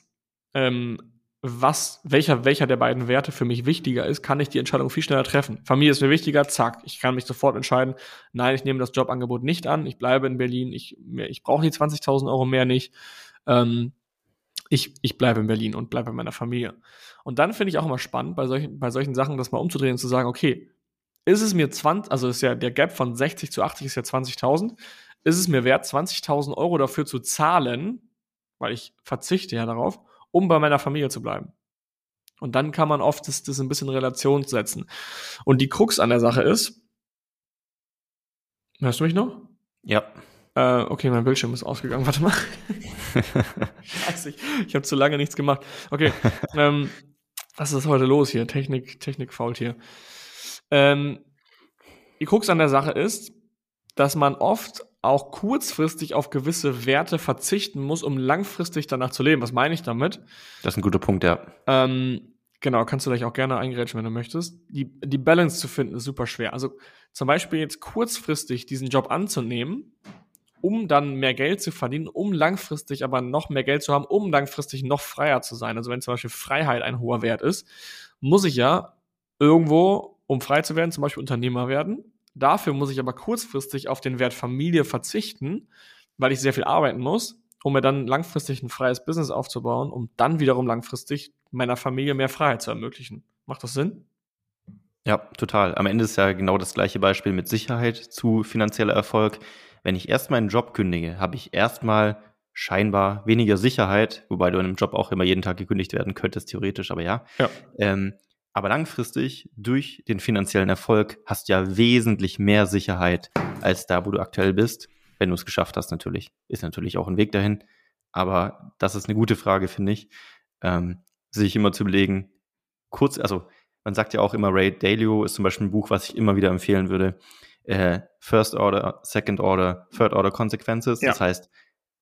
ähm, was, welcher, welcher der beiden Werte für mich wichtiger ist, kann ich die Entscheidung viel schneller treffen. Familie ist mir wichtiger, zack. Ich kann mich sofort entscheiden, nein, ich nehme das Jobangebot nicht an, ich bleibe in Berlin, ich, ich brauche die 20.000 Euro mehr nicht. Ähm, ich, ich bleibe in Berlin und bleibe bei meiner Familie. Und dann finde ich auch immer spannend, bei solchen, bei solchen Sachen das mal umzudrehen und zu sagen, okay, ist es mir 20, also ist ja der Gap von 60 zu 80 ist ja 20.000, ist es mir wert, 20.000 Euro dafür zu zahlen, weil ich verzichte ja darauf, um bei meiner Familie zu bleiben. Und dann kann man oft das, das ein bisschen in Relation setzen. Und die Krux an der Sache ist, hörst du mich noch? Ja. Äh, okay, mein Bildschirm ist ausgegangen. Warte mal. Scheiße, ich, ich habe zu lange nichts gemacht. Okay, ähm, was ist heute los hier? Technik, Technik fault hier. Ähm, die Krux an der Sache ist, dass man oft auch kurzfristig auf gewisse Werte verzichten muss, um langfristig danach zu leben. Was meine ich damit? Das ist ein guter Punkt, ja. Ähm, genau, kannst du gleich auch gerne eingrätschen, wenn du möchtest. Die, die Balance zu finden ist super schwer. Also zum Beispiel jetzt kurzfristig diesen Job anzunehmen, um dann mehr Geld zu verdienen, um langfristig aber noch mehr Geld zu haben, um langfristig noch freier zu sein. Also wenn zum Beispiel Freiheit ein hoher Wert ist, muss ich ja irgendwo, um frei zu werden, zum Beispiel Unternehmer werden Dafür muss ich aber kurzfristig auf den Wert Familie verzichten, weil ich sehr viel arbeiten muss, um mir dann langfristig ein freies Business aufzubauen, um dann wiederum langfristig meiner Familie mehr Freiheit zu ermöglichen. Macht das Sinn? Ja, total. Am Ende ist ja genau das gleiche Beispiel mit Sicherheit zu finanzieller Erfolg. Wenn ich erst meinen Job kündige, habe ich erstmal scheinbar weniger Sicherheit, wobei du in einem Job auch immer jeden Tag gekündigt werden könntest, theoretisch, aber ja. ja. Ähm, aber langfristig, durch den finanziellen Erfolg, hast du ja wesentlich mehr Sicherheit als da, wo du aktuell bist, wenn du es geschafft hast, natürlich. Ist natürlich auch ein Weg dahin. Aber das ist eine gute Frage, finde ich. Ähm, sich immer zu überlegen, kurz, also man sagt ja auch immer, Ray Dalio ist zum Beispiel ein Buch, was ich immer wieder empfehlen würde. Äh, First Order, Second Order, Third Order Consequences. Ja. Das heißt,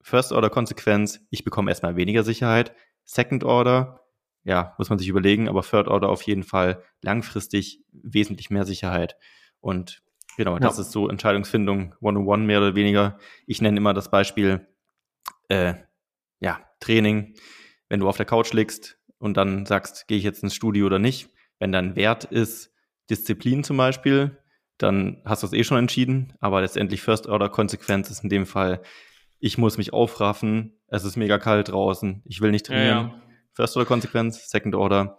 First Order Konsequenz, ich bekomme erstmal weniger Sicherheit. Second Order, ja, muss man sich überlegen, aber Third Order auf jeden Fall langfristig wesentlich mehr Sicherheit. Und genau, das ja. ist so Entscheidungsfindung one-on-one mehr oder weniger. Ich nenne immer das Beispiel, äh, ja, Training. Wenn du auf der Couch liegst und dann sagst, gehe ich jetzt ins Studio oder nicht, wenn dein Wert ist Disziplin zum Beispiel, dann hast du es eh schon entschieden, aber letztendlich First Order Konsequenz ist in dem Fall, ich muss mich aufraffen, es ist mega kalt draußen, ich will nicht trainieren. Ja, ja First Order Konsequenz, Second Order,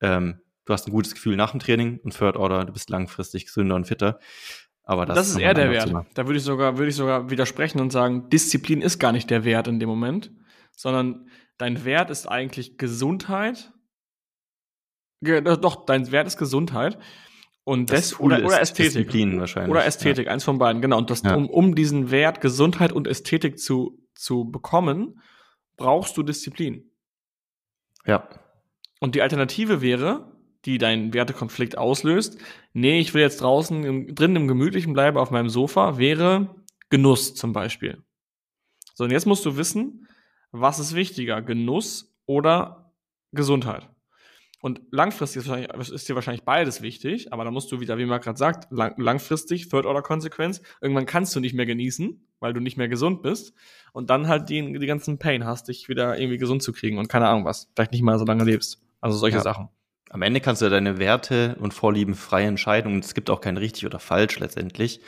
ähm, du hast ein gutes Gefühl nach dem Training und Third Order, du bist langfristig gesünder und fitter. Aber das, das ist eher der Wert. Thema. Da würde ich sogar, würde ich sogar widersprechen und sagen, Disziplin ist gar nicht der Wert in dem Moment, sondern dein Wert ist eigentlich Gesundheit. Doch, dein Wert ist Gesundheit. Und das, das oder, oder Ästhetik. Disziplin wahrscheinlich. Oder Ästhetik, ja. eins von beiden, genau. Und das, ja. um, um diesen Wert Gesundheit und Ästhetik zu, zu bekommen, brauchst du Disziplin. Ja. Und die Alternative wäre, die deinen Wertekonflikt auslöst, nee, ich will jetzt draußen im, drin im Gemütlichen bleiben auf meinem Sofa, wäre Genuss zum Beispiel. So, und jetzt musst du wissen, was ist wichtiger, Genuss oder Gesundheit? Und langfristig ist, ist, dir wahrscheinlich beides wichtig, aber da musst du wieder, wie man gerade sagt, lang, langfristig, Third-Order-Konsequenz, irgendwann kannst du nicht mehr genießen, weil du nicht mehr gesund bist und dann halt die, die ganzen Pain hast, dich wieder irgendwie gesund zu kriegen und keine Ahnung was, vielleicht nicht mal so lange lebst. Also solche Ja. Sachen. Am Ende kannst du deine Werte und Vorlieben frei entscheiden und es gibt auch kein richtig oder falsch letztendlich.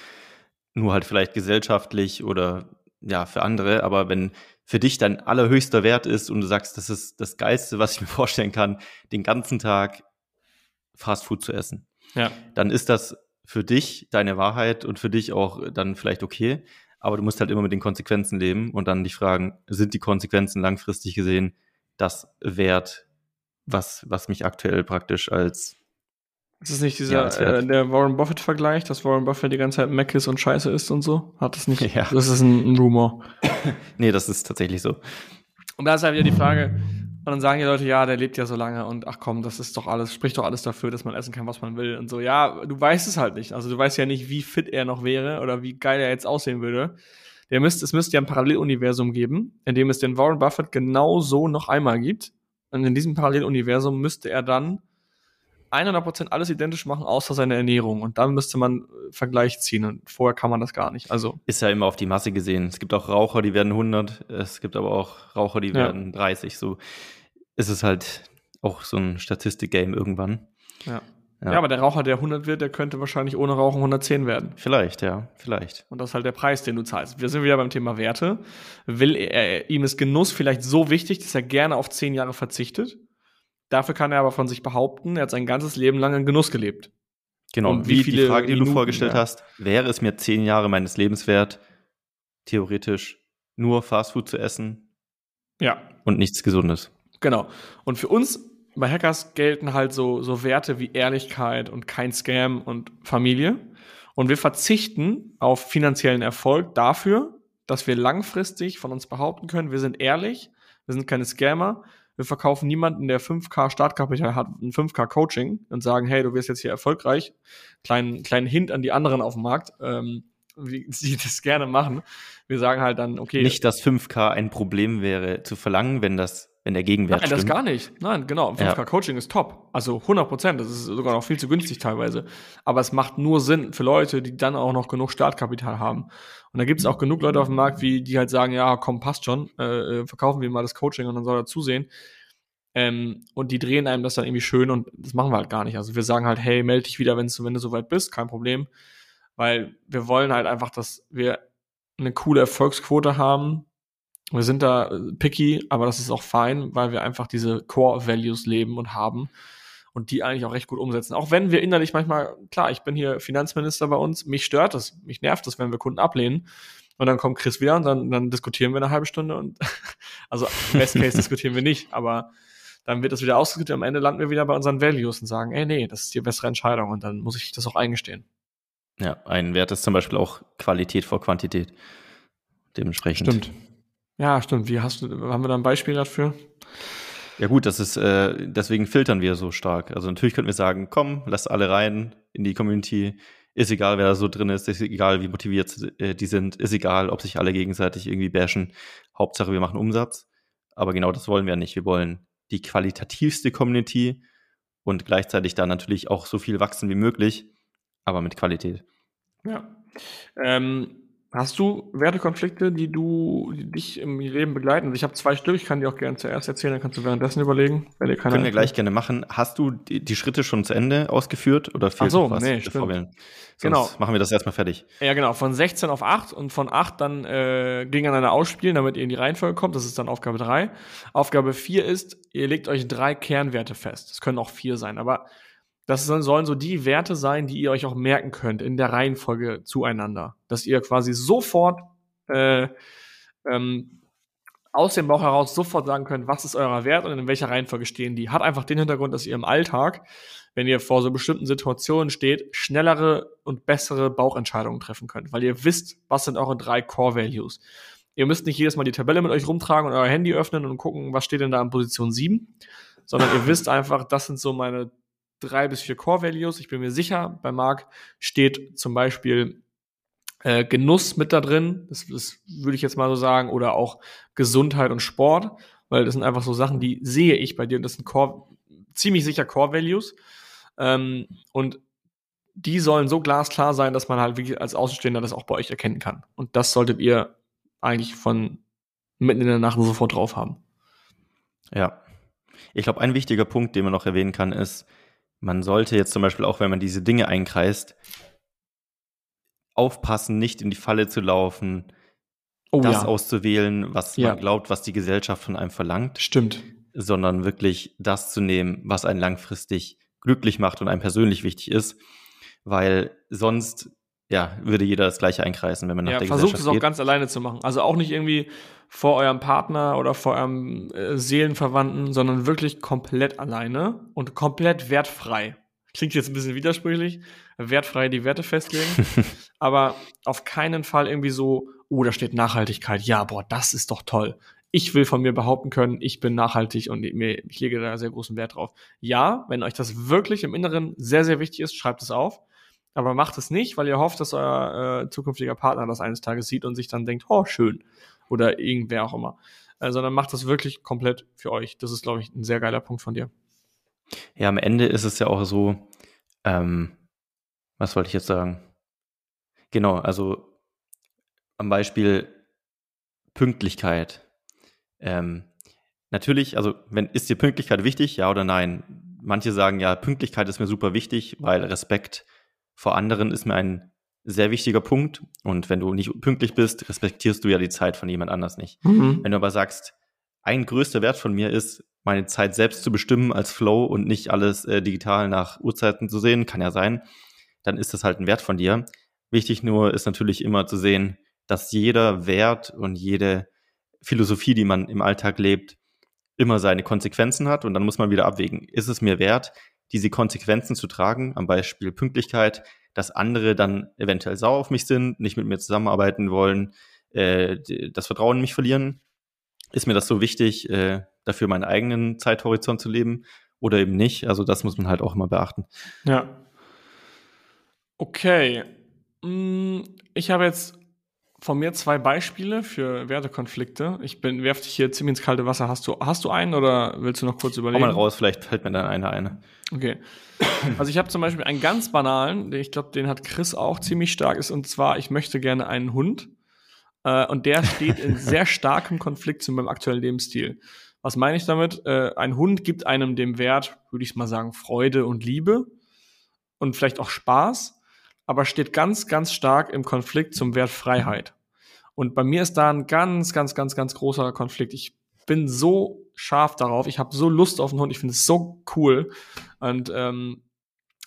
Nur halt vielleicht gesellschaftlich oder ja, für andere. Aber wenn für dich dein allerhöchster Wert ist und du sagst, das ist das Geilste, was ich mir vorstellen kann, den ganzen Tag Fast Food zu essen, Ja. dann ist das für dich deine Wahrheit und für dich auch dann vielleicht okay. Aber du musst halt immer mit den Konsequenzen leben und dann dich fragen, sind die Konsequenzen langfristig gesehen das wert, was, was mich aktuell praktisch als Ist es nicht Ja, dieser, das wär- äh, der Warren Buffett-Vergleich, dass Warren Buffett die ganze Zeit Mac ist und scheiße ist und so? Hat das nicht? Ja. Das ist ein, ein Rumor. Nee, das ist tatsächlich so. Und da ist halt wieder die Frage, und dann sagen die Leute, ja, der lebt ja so lange und ach komm, das ist doch alles, spricht doch alles dafür, dass man essen kann, was man will und so. Ja, du weißt es halt nicht. Also du weißt ja nicht, wie fit er noch wäre oder wie geil er jetzt aussehen würde. Der müsste, es müsste ja ein Paralleluniversum geben, in dem es den Warren Buffett genau so noch einmal gibt. Und in diesem Paralleluniversum müsste er dann 100% alles identisch machen, außer seine Ernährung. Und dann müsste man äh, Vergleich ziehen. Und vorher kann man das gar nicht. Also, Ist ja immer auf die Masse gesehen. Es gibt auch Raucher, die werden 100. Es gibt aber auch Raucher, die Ja. werden 30. So ist es halt auch so ein Statistik-Game irgendwann. ja. Ja. ja. aber der Raucher, der 100 wird, der könnte wahrscheinlich ohne Rauchen 110 werden. Vielleicht, ja, vielleicht. Und das ist halt der Preis, den du zahlst. Wir sind wieder beim Thema Werte. Will er, ihm ist Genuss vielleicht so wichtig, dass er gerne auf 10 Jahre verzichtet? Dafür kann er aber von sich behaupten, er hat sein ganzes Leben lang in Genuss gelebt. Genau. Und wie wie viele die Frage, die Minuten, du vorgestellt ja. hast, wäre es mir zehn Jahre meines Lebens wert, theoretisch nur Fastfood zu essen Ja, und nichts Gesundes. genau. Und für uns bei Hackers gelten halt so, so Werte wie Ehrlichkeit und kein Scam und Familie. Und wir verzichten auf finanziellen Erfolg dafür, dass wir langfristig von uns behaupten können, wir sind ehrlich, wir sind keine Scammer, wir verkaufen niemanden, der 5K Startkapital hat, ein 5K Coaching und sagen, hey, du wirst jetzt hier erfolgreich. Kleinen, kleinen Hint an die anderen auf dem Markt, ähm, wie sie das gerne machen. Wir sagen halt dann, okay, Nicht, dass 5K ein Problem wäre zu verlangen, wenn das, wenn der Gegenwert Nein, das stimmt. gar nicht. Nein, genau. 5K Ja. Coaching ist top. Also 100 Prozent. Das ist sogar noch viel zu günstig teilweise. Aber es macht nur Sinn für Leute, die dann auch noch genug Startkapital haben. Und da gibt es auch genug Leute auf dem Markt, wie, die halt sagen, ja, komm, passt schon, äh, äh, verkaufen wir mal das Coaching und dann soll er zusehen. Ähm, und die drehen einem das dann irgendwie schön und das machen wir halt gar nicht. Also wir sagen halt, hey, melde dich wieder, wenn's, wenn du soweit bist, kein Problem. Weil wir wollen halt einfach, dass wir eine coole Erfolgsquote haben. Wir sind da äh, picky, aber das ist auch fein, weil wir einfach diese Core Values leben und haben und die eigentlich auch recht gut umsetzen. Auch wenn wir innerlich manchmal, klar, ich bin hier Finanzminister bei uns, mich stört es, mich nervt es, wenn wir Kunden ablehnen. Und dann kommt Chris wieder und dann, dann diskutieren wir eine halbe Stunde und also Best Case diskutieren wir nicht, aber dann wird das wieder ausdiskutiert. Am Ende landen wir wieder bei unseren Values und sagen, ey, nee, das ist die bessere Entscheidung und dann muss ich das auch eingestehen. Ja, ein Wert ist zum Beispiel auch Qualität vor Quantität. Dementsprechend. Ja, stimmt. Wie hast du, haben wir da ein Beispiel dafür? Ja gut, das ist, äh, deswegen filtern wir so stark. Also natürlich könnten wir sagen, komm, lasst alle rein in die Community. Ist egal, wer da so drin ist, ist egal, wie motiviert äh, die sind, ist egal, ob sich alle gegenseitig irgendwie bashen. Hauptsache, wir machen Umsatz. Aber genau das wollen wir nicht. Wir wollen die qualitativste Community und gleichzeitig da natürlich auch so viel wachsen wie möglich, aber mit Qualität. Ja. Ähm, hast du Wertekonflikte, die du, die dich im Leben begleiten? Also ich habe zwei Stück, ich kann die auch gerne zuerst erzählen, dann kannst du währenddessen überlegen, wenn dir Können wir gleich gerne machen. Hast du die, die Schritte schon zu Ende ausgeführt oder fehlt Ach so, noch was? nee, stimmt. Sonst Genau. machen wir das erstmal fertig. Ja, genau, von 16 auf 8 und von 8 dann äh, gegeneinander ausspielen, damit ihr in die Reihenfolge kommt. Das ist dann Aufgabe 3. Aufgabe 4 ist, ihr legt euch drei Kernwerte fest. Das können auch vier sein, aber das sollen so die Werte sein, die ihr euch auch merken könnt in der Reihenfolge zueinander. Dass ihr quasi sofort äh, ähm, aus dem Bauch heraus sofort sagen könnt, was ist euer Wert und in welcher Reihenfolge stehen die. Hat einfach den Hintergrund, dass ihr im Alltag, wenn ihr vor so bestimmten Situationen steht, schnellere und bessere Bauchentscheidungen treffen könnt, weil ihr wisst, was sind eure drei Core Values. Ihr müsst nicht jedes Mal die Tabelle mit euch rumtragen und euer Handy öffnen und gucken, was steht denn da in Position 7, sondern ihr wisst einfach, das sind so meine drei bis vier Core Values. Ich bin mir sicher, bei Marc steht zum Beispiel äh, Genuss mit da drin, das, das würde ich jetzt mal so sagen, oder auch Gesundheit und Sport, weil das sind einfach so Sachen, die sehe ich bei dir und das sind Core, ziemlich sicher Core Values. Ähm, und die sollen so glasklar sein, dass man halt wirklich als Außenstehender das auch bei euch erkennen kann. Und das solltet ihr eigentlich von mitten in der Nacht sofort drauf haben. Ja. Ich glaube, ein wichtiger Punkt, den man noch erwähnen kann, ist, man sollte jetzt zum Beispiel auch, wenn man diese Dinge einkreist, aufpassen, nicht in die Falle zu laufen, oh, das ja. auszuwählen, was ja. man glaubt, was die Gesellschaft von einem verlangt. Stimmt. Sondern wirklich das zu nehmen, was einen langfristig glücklich macht und einem persönlich wichtig ist. Weil sonst ja, würde jeder das gleiche einkreisen, wenn man nach ja, der versucht es auch ganz alleine zu machen. Also auch nicht irgendwie vor eurem Partner oder vor eurem äh, Seelenverwandten, sondern wirklich komplett alleine und komplett wertfrei. Klingt jetzt ein bisschen widersprüchlich, wertfrei die Werte festlegen, aber auf keinen Fall irgendwie so, oh, da steht Nachhaltigkeit. Ja, boah, das ist doch toll. Ich will von mir behaupten können, ich bin nachhaltig und ich, ich lege da sehr großen Wert drauf. Ja, wenn euch das wirklich im Inneren sehr, sehr wichtig ist, schreibt es auf. Aber macht es nicht, weil ihr hofft, dass euer äh, zukünftiger Partner das eines Tages sieht und sich dann denkt, oh, schön. Oder irgendwer auch immer. Äh, sondern macht das wirklich komplett für euch. Das ist, glaube ich, ein sehr geiler Punkt von dir. Ja, am Ende ist es ja auch so, ähm, was wollte ich jetzt sagen? Genau, also am Beispiel Pünktlichkeit. Ähm, natürlich, also wenn ist dir Pünktlichkeit wichtig, ja oder nein? Manche sagen ja, Pünktlichkeit ist mir super wichtig, weil Respekt vor anderen ist mir ein sehr wichtiger Punkt. Und wenn du nicht pünktlich bist, respektierst du ja die Zeit von jemand anders nicht. Mhm. Wenn du aber sagst, ein größter Wert von mir ist, meine Zeit selbst zu bestimmen als Flow und nicht alles äh, digital nach Uhrzeiten zu sehen, kann ja sein, dann ist das halt ein Wert von dir. Wichtig nur ist natürlich immer zu sehen, dass jeder Wert und jede Philosophie, die man im Alltag lebt, immer seine Konsequenzen hat und dann muss man wieder abwägen. Ist es mir wert, diese Konsequenzen zu tragen, am Beispiel Pünktlichkeit, dass andere dann eventuell sauer auf mich sind, nicht mit mir zusammenarbeiten wollen, äh, das Vertrauen in mich verlieren. Ist mir das so wichtig, äh, dafür meinen eigenen Zeithorizont zu leben oder eben nicht? Also das muss man halt auch immer beachten. Ja. Okay. Mm, ich habe jetzt von mir zwei Beispiele für Wertekonflikte. Ich bin, werf dich hier ziemlich ins kalte Wasser. Hast du, hast du einen oder willst du noch kurz überlegen? Komm mal raus, vielleicht fällt mir dann einer ein. Okay. Also ich habe zum Beispiel einen ganz banalen, ich glaube, den hat Chris auch ziemlich stark, ist und zwar, ich möchte gerne einen Hund. Äh, und der steht in sehr starkem Konflikt zu meinem aktuellen Lebensstil. Was meine ich damit? Äh, ein Hund gibt einem dem Wert, würde ich mal sagen, Freude und Liebe und vielleicht auch Spaß aber steht ganz, ganz stark im Konflikt zum Wert Freiheit. Und bei mir ist da ein ganz, ganz, ganz, ganz großer Konflikt. Ich bin so scharf darauf. Ich habe so Lust auf einen Hund. Ich finde es so cool. Und ähm,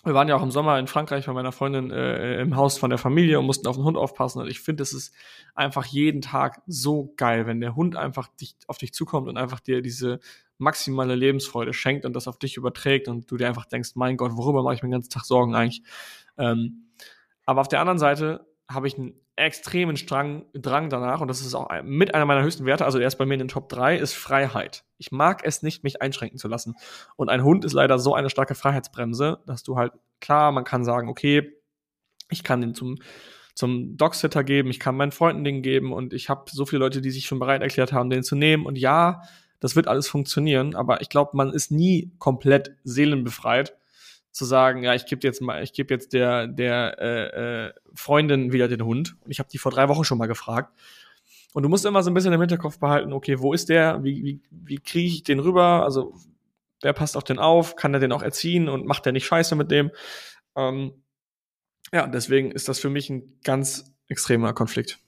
wir waren ja auch im Sommer in Frankreich bei meiner Freundin äh, im Haus von der Familie und mussten auf den Hund aufpassen. Und ich finde, es ist einfach jeden Tag so geil, wenn der Hund einfach dich, auf dich zukommt und einfach dir diese maximale Lebensfreude schenkt und das auf dich überträgt und du dir einfach denkst, mein Gott, worüber mache ich mir den ganzen Tag Sorgen eigentlich? Ähm, aber auf der anderen Seite habe ich einen extremen Strang, Drang danach, und das ist auch mit einer meiner höchsten Werte, also er ist bei mir in den Top 3, ist Freiheit. Ich mag es nicht, mich einschränken zu lassen. Und ein Hund ist leider so eine starke Freiheitsbremse, dass du halt, klar, man kann sagen, okay, ich kann den zum, zum Dogsitter geben, ich kann meinen Freunden den geben und ich habe so viele Leute, die sich schon bereit erklärt haben, den zu nehmen. Und ja, das wird alles funktionieren, aber ich glaube, man ist nie komplett seelenbefreit zu sagen, ja, ich gebe jetzt mal, ich gebe jetzt der der äh, äh, Freundin wieder den Hund. Und ich habe die vor drei Wochen schon mal gefragt. Und du musst immer so ein bisschen im Hinterkopf behalten, okay, wo ist der? Wie wie wie kriege ich den rüber? Also wer passt auf den auf? Kann er den auch erziehen und macht der nicht Scheiße mit dem? Ähm, ja, deswegen ist das für mich ein ganz extremer Konflikt.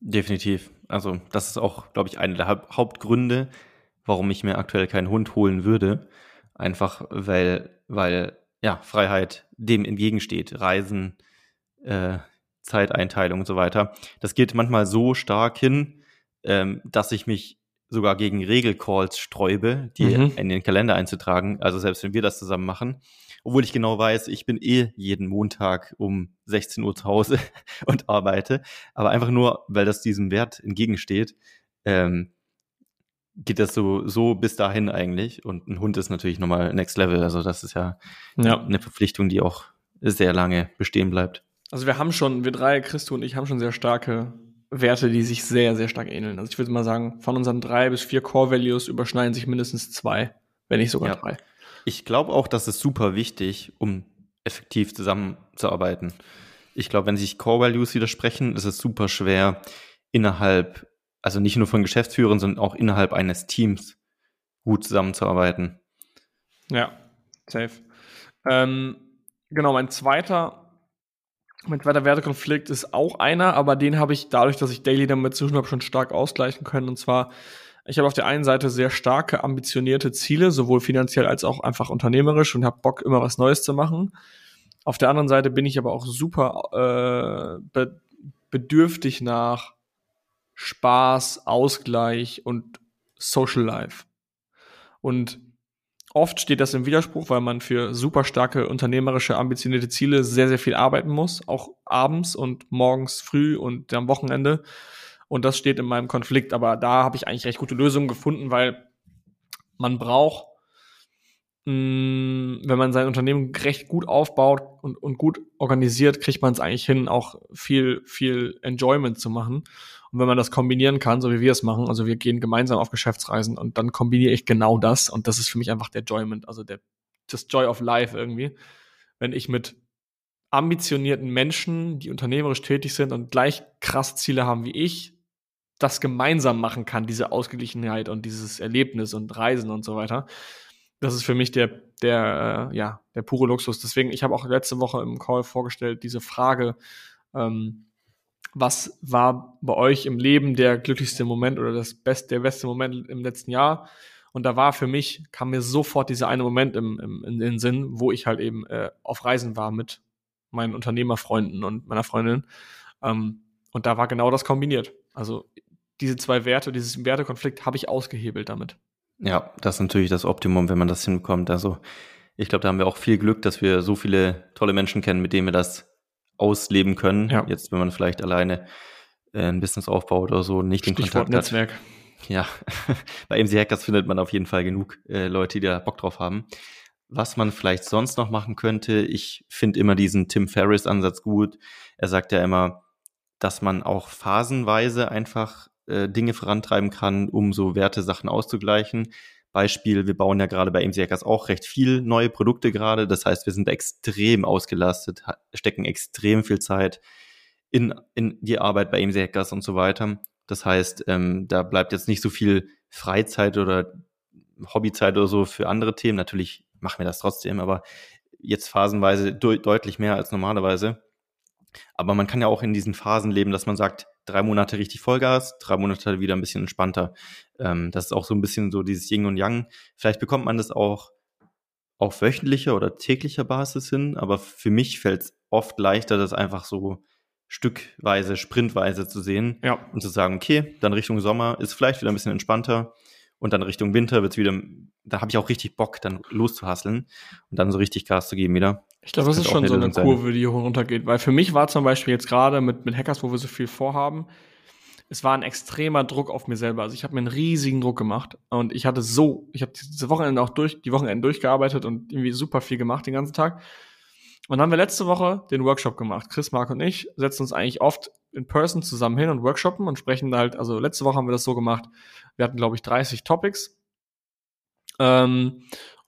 Definitiv. Also das ist auch, glaube ich, einer der Hauptgründe, warum ich mir aktuell keinen Hund holen würde. Einfach weil, weil ja, Freiheit dem entgegensteht. Reisen, äh, Zeiteinteilung und so weiter. Das geht manchmal so stark hin, ähm, dass ich mich sogar gegen Regelcalls sträube, die mhm. in den Kalender einzutragen. Also selbst wenn wir das zusammen machen. Obwohl ich genau weiß, ich bin eh jeden Montag um 16 Uhr zu Hause und arbeite. Aber einfach nur, weil das diesem Wert entgegensteht, ähm, geht das so, so bis dahin eigentlich. Und ein Hund ist natürlich nochmal Next Level. Also das ist ja, ja. eine Verpflichtung, die auch sehr lange bestehen bleibt. Also wir haben schon, wir drei, Christo und ich, haben schon sehr starke Werte, die sich sehr, sehr stark ähneln. Also ich würde mal sagen, von unseren drei bis vier Core Values überschneiden sich mindestens zwei, wenn nicht sogar ja. drei. Ich glaube auch, das ist super wichtig, um effektiv zusammenzuarbeiten. Ich glaube, wenn sich Core Values widersprechen, ist es super schwer, innerhalb also nicht nur von Geschäftsführern, sondern auch innerhalb eines Teams gut zusammenzuarbeiten. Ja, safe. Ähm, genau, mein zweiter, mein zweiter Wertekonflikt ist auch einer, aber den habe ich dadurch, dass ich Daily damit tun habe, schon stark ausgleichen können. Und zwar, ich habe auf der einen Seite sehr starke, ambitionierte Ziele, sowohl finanziell als auch einfach unternehmerisch und habe Bock, immer was Neues zu machen. Auf der anderen Seite bin ich aber auch super äh, be bedürftig nach Spaß, Ausgleich und Social Life. Und oft steht das im Widerspruch, weil man für super starke unternehmerische, ambitionierte Ziele sehr, sehr viel arbeiten muss, auch abends und morgens früh und am Wochenende. Und das steht in meinem Konflikt, aber da habe ich eigentlich recht gute Lösungen gefunden, weil man braucht Mm, wenn man sein Unternehmen recht gut aufbaut und, und gut organisiert, kriegt man es eigentlich hin, auch viel, viel Enjoyment zu machen. Und wenn man das kombinieren kann, so wie wir es machen, also wir gehen gemeinsam auf Geschäftsreisen und dann kombiniere ich genau das und das ist für mich einfach der Enjoyment, also der, das Joy of Life irgendwie. Wenn ich mit ambitionierten Menschen, die unternehmerisch tätig sind und gleich krass Ziele haben wie ich, das gemeinsam machen kann, diese Ausgeglichenheit und dieses Erlebnis und Reisen und so weiter das ist für mich der, der, äh, ja, der pure Luxus. Deswegen, ich habe auch letzte Woche im Call vorgestellt, diese Frage, ähm, was war bei euch im Leben der glücklichste Moment oder das beste, der beste Moment im letzten Jahr? Und da war für mich, kam mir sofort dieser eine Moment im, im, in den Sinn, wo ich halt eben äh, auf Reisen war mit meinen Unternehmerfreunden und meiner Freundin. Ähm, und da war genau das kombiniert. Also diese zwei Werte, dieses Wertekonflikt habe ich ausgehebelt damit. Ja, das ist natürlich das Optimum, wenn man das hinbekommt. Also ich glaube, da haben wir auch viel Glück, dass wir so viele tolle Menschen kennen, mit denen wir das ausleben können. Ja. Jetzt, wenn man vielleicht alleine äh, ein Business aufbaut oder so, nicht den Stichwort Kontakt Netzwerk. hat. Ja, bei MC Hackers findet man auf jeden Fall genug äh, Leute, die da Bock drauf haben. Was man vielleicht sonst noch machen könnte, ich finde immer diesen Tim Ferriss-Ansatz gut. Er sagt ja immer, dass man auch phasenweise einfach äh, Dinge vorantreiben kann, um so Wertesachen auszugleichen. Beispiel, wir bauen ja gerade bei AMC Hackers auch recht viel neue Produkte gerade. Das heißt, wir sind extrem ausgelastet, stecken extrem viel Zeit in, in die Arbeit bei AMC Hackers und so weiter. Das heißt, ähm, da bleibt jetzt nicht so viel Freizeit oder Hobbyzeit oder so für andere Themen. Natürlich machen wir das trotzdem, aber jetzt phasenweise de deutlich mehr als normalerweise. Aber man kann ja auch in diesen Phasen leben, dass man sagt, drei Monate richtig Vollgas, drei Monate wieder ein bisschen entspannter. Ähm, das ist auch so ein bisschen so dieses Yin und Yang. Vielleicht bekommt man das auch auf wöchentlicher oder täglicher Basis hin, aber für mich fällt es oft leichter, das einfach so stückweise, sprintweise zu sehen ja. und zu sagen, okay, dann Richtung Sommer ist vielleicht wieder ein bisschen entspannter und dann Richtung Winter wird es wieder, da habe ich auch richtig Bock, dann loszuhasseln und dann so richtig Gas zu geben wieder. Ich glaube, das, das ist schon so eine Kurve, die hoch und runter geht. Weil für mich war zum Beispiel jetzt gerade mit, mit Hackers, wo wir so viel vorhaben, es war ein extremer Druck auf mir selber. Also ich habe mir einen riesigen Druck gemacht und ich hatte so, ich habe diese Wochenende auch durch, die Wochenende durchgearbeitet und irgendwie super viel gemacht den ganzen Tag. Und dann haben wir letzte Woche den Workshop gemacht. Chris, Mark und ich setzen uns eigentlich oft in person zusammen hin und workshoppen und sprechen halt, also letzte Woche haben wir das so gemacht. Wir hatten, glaube ich, 30 Topics. Ähm,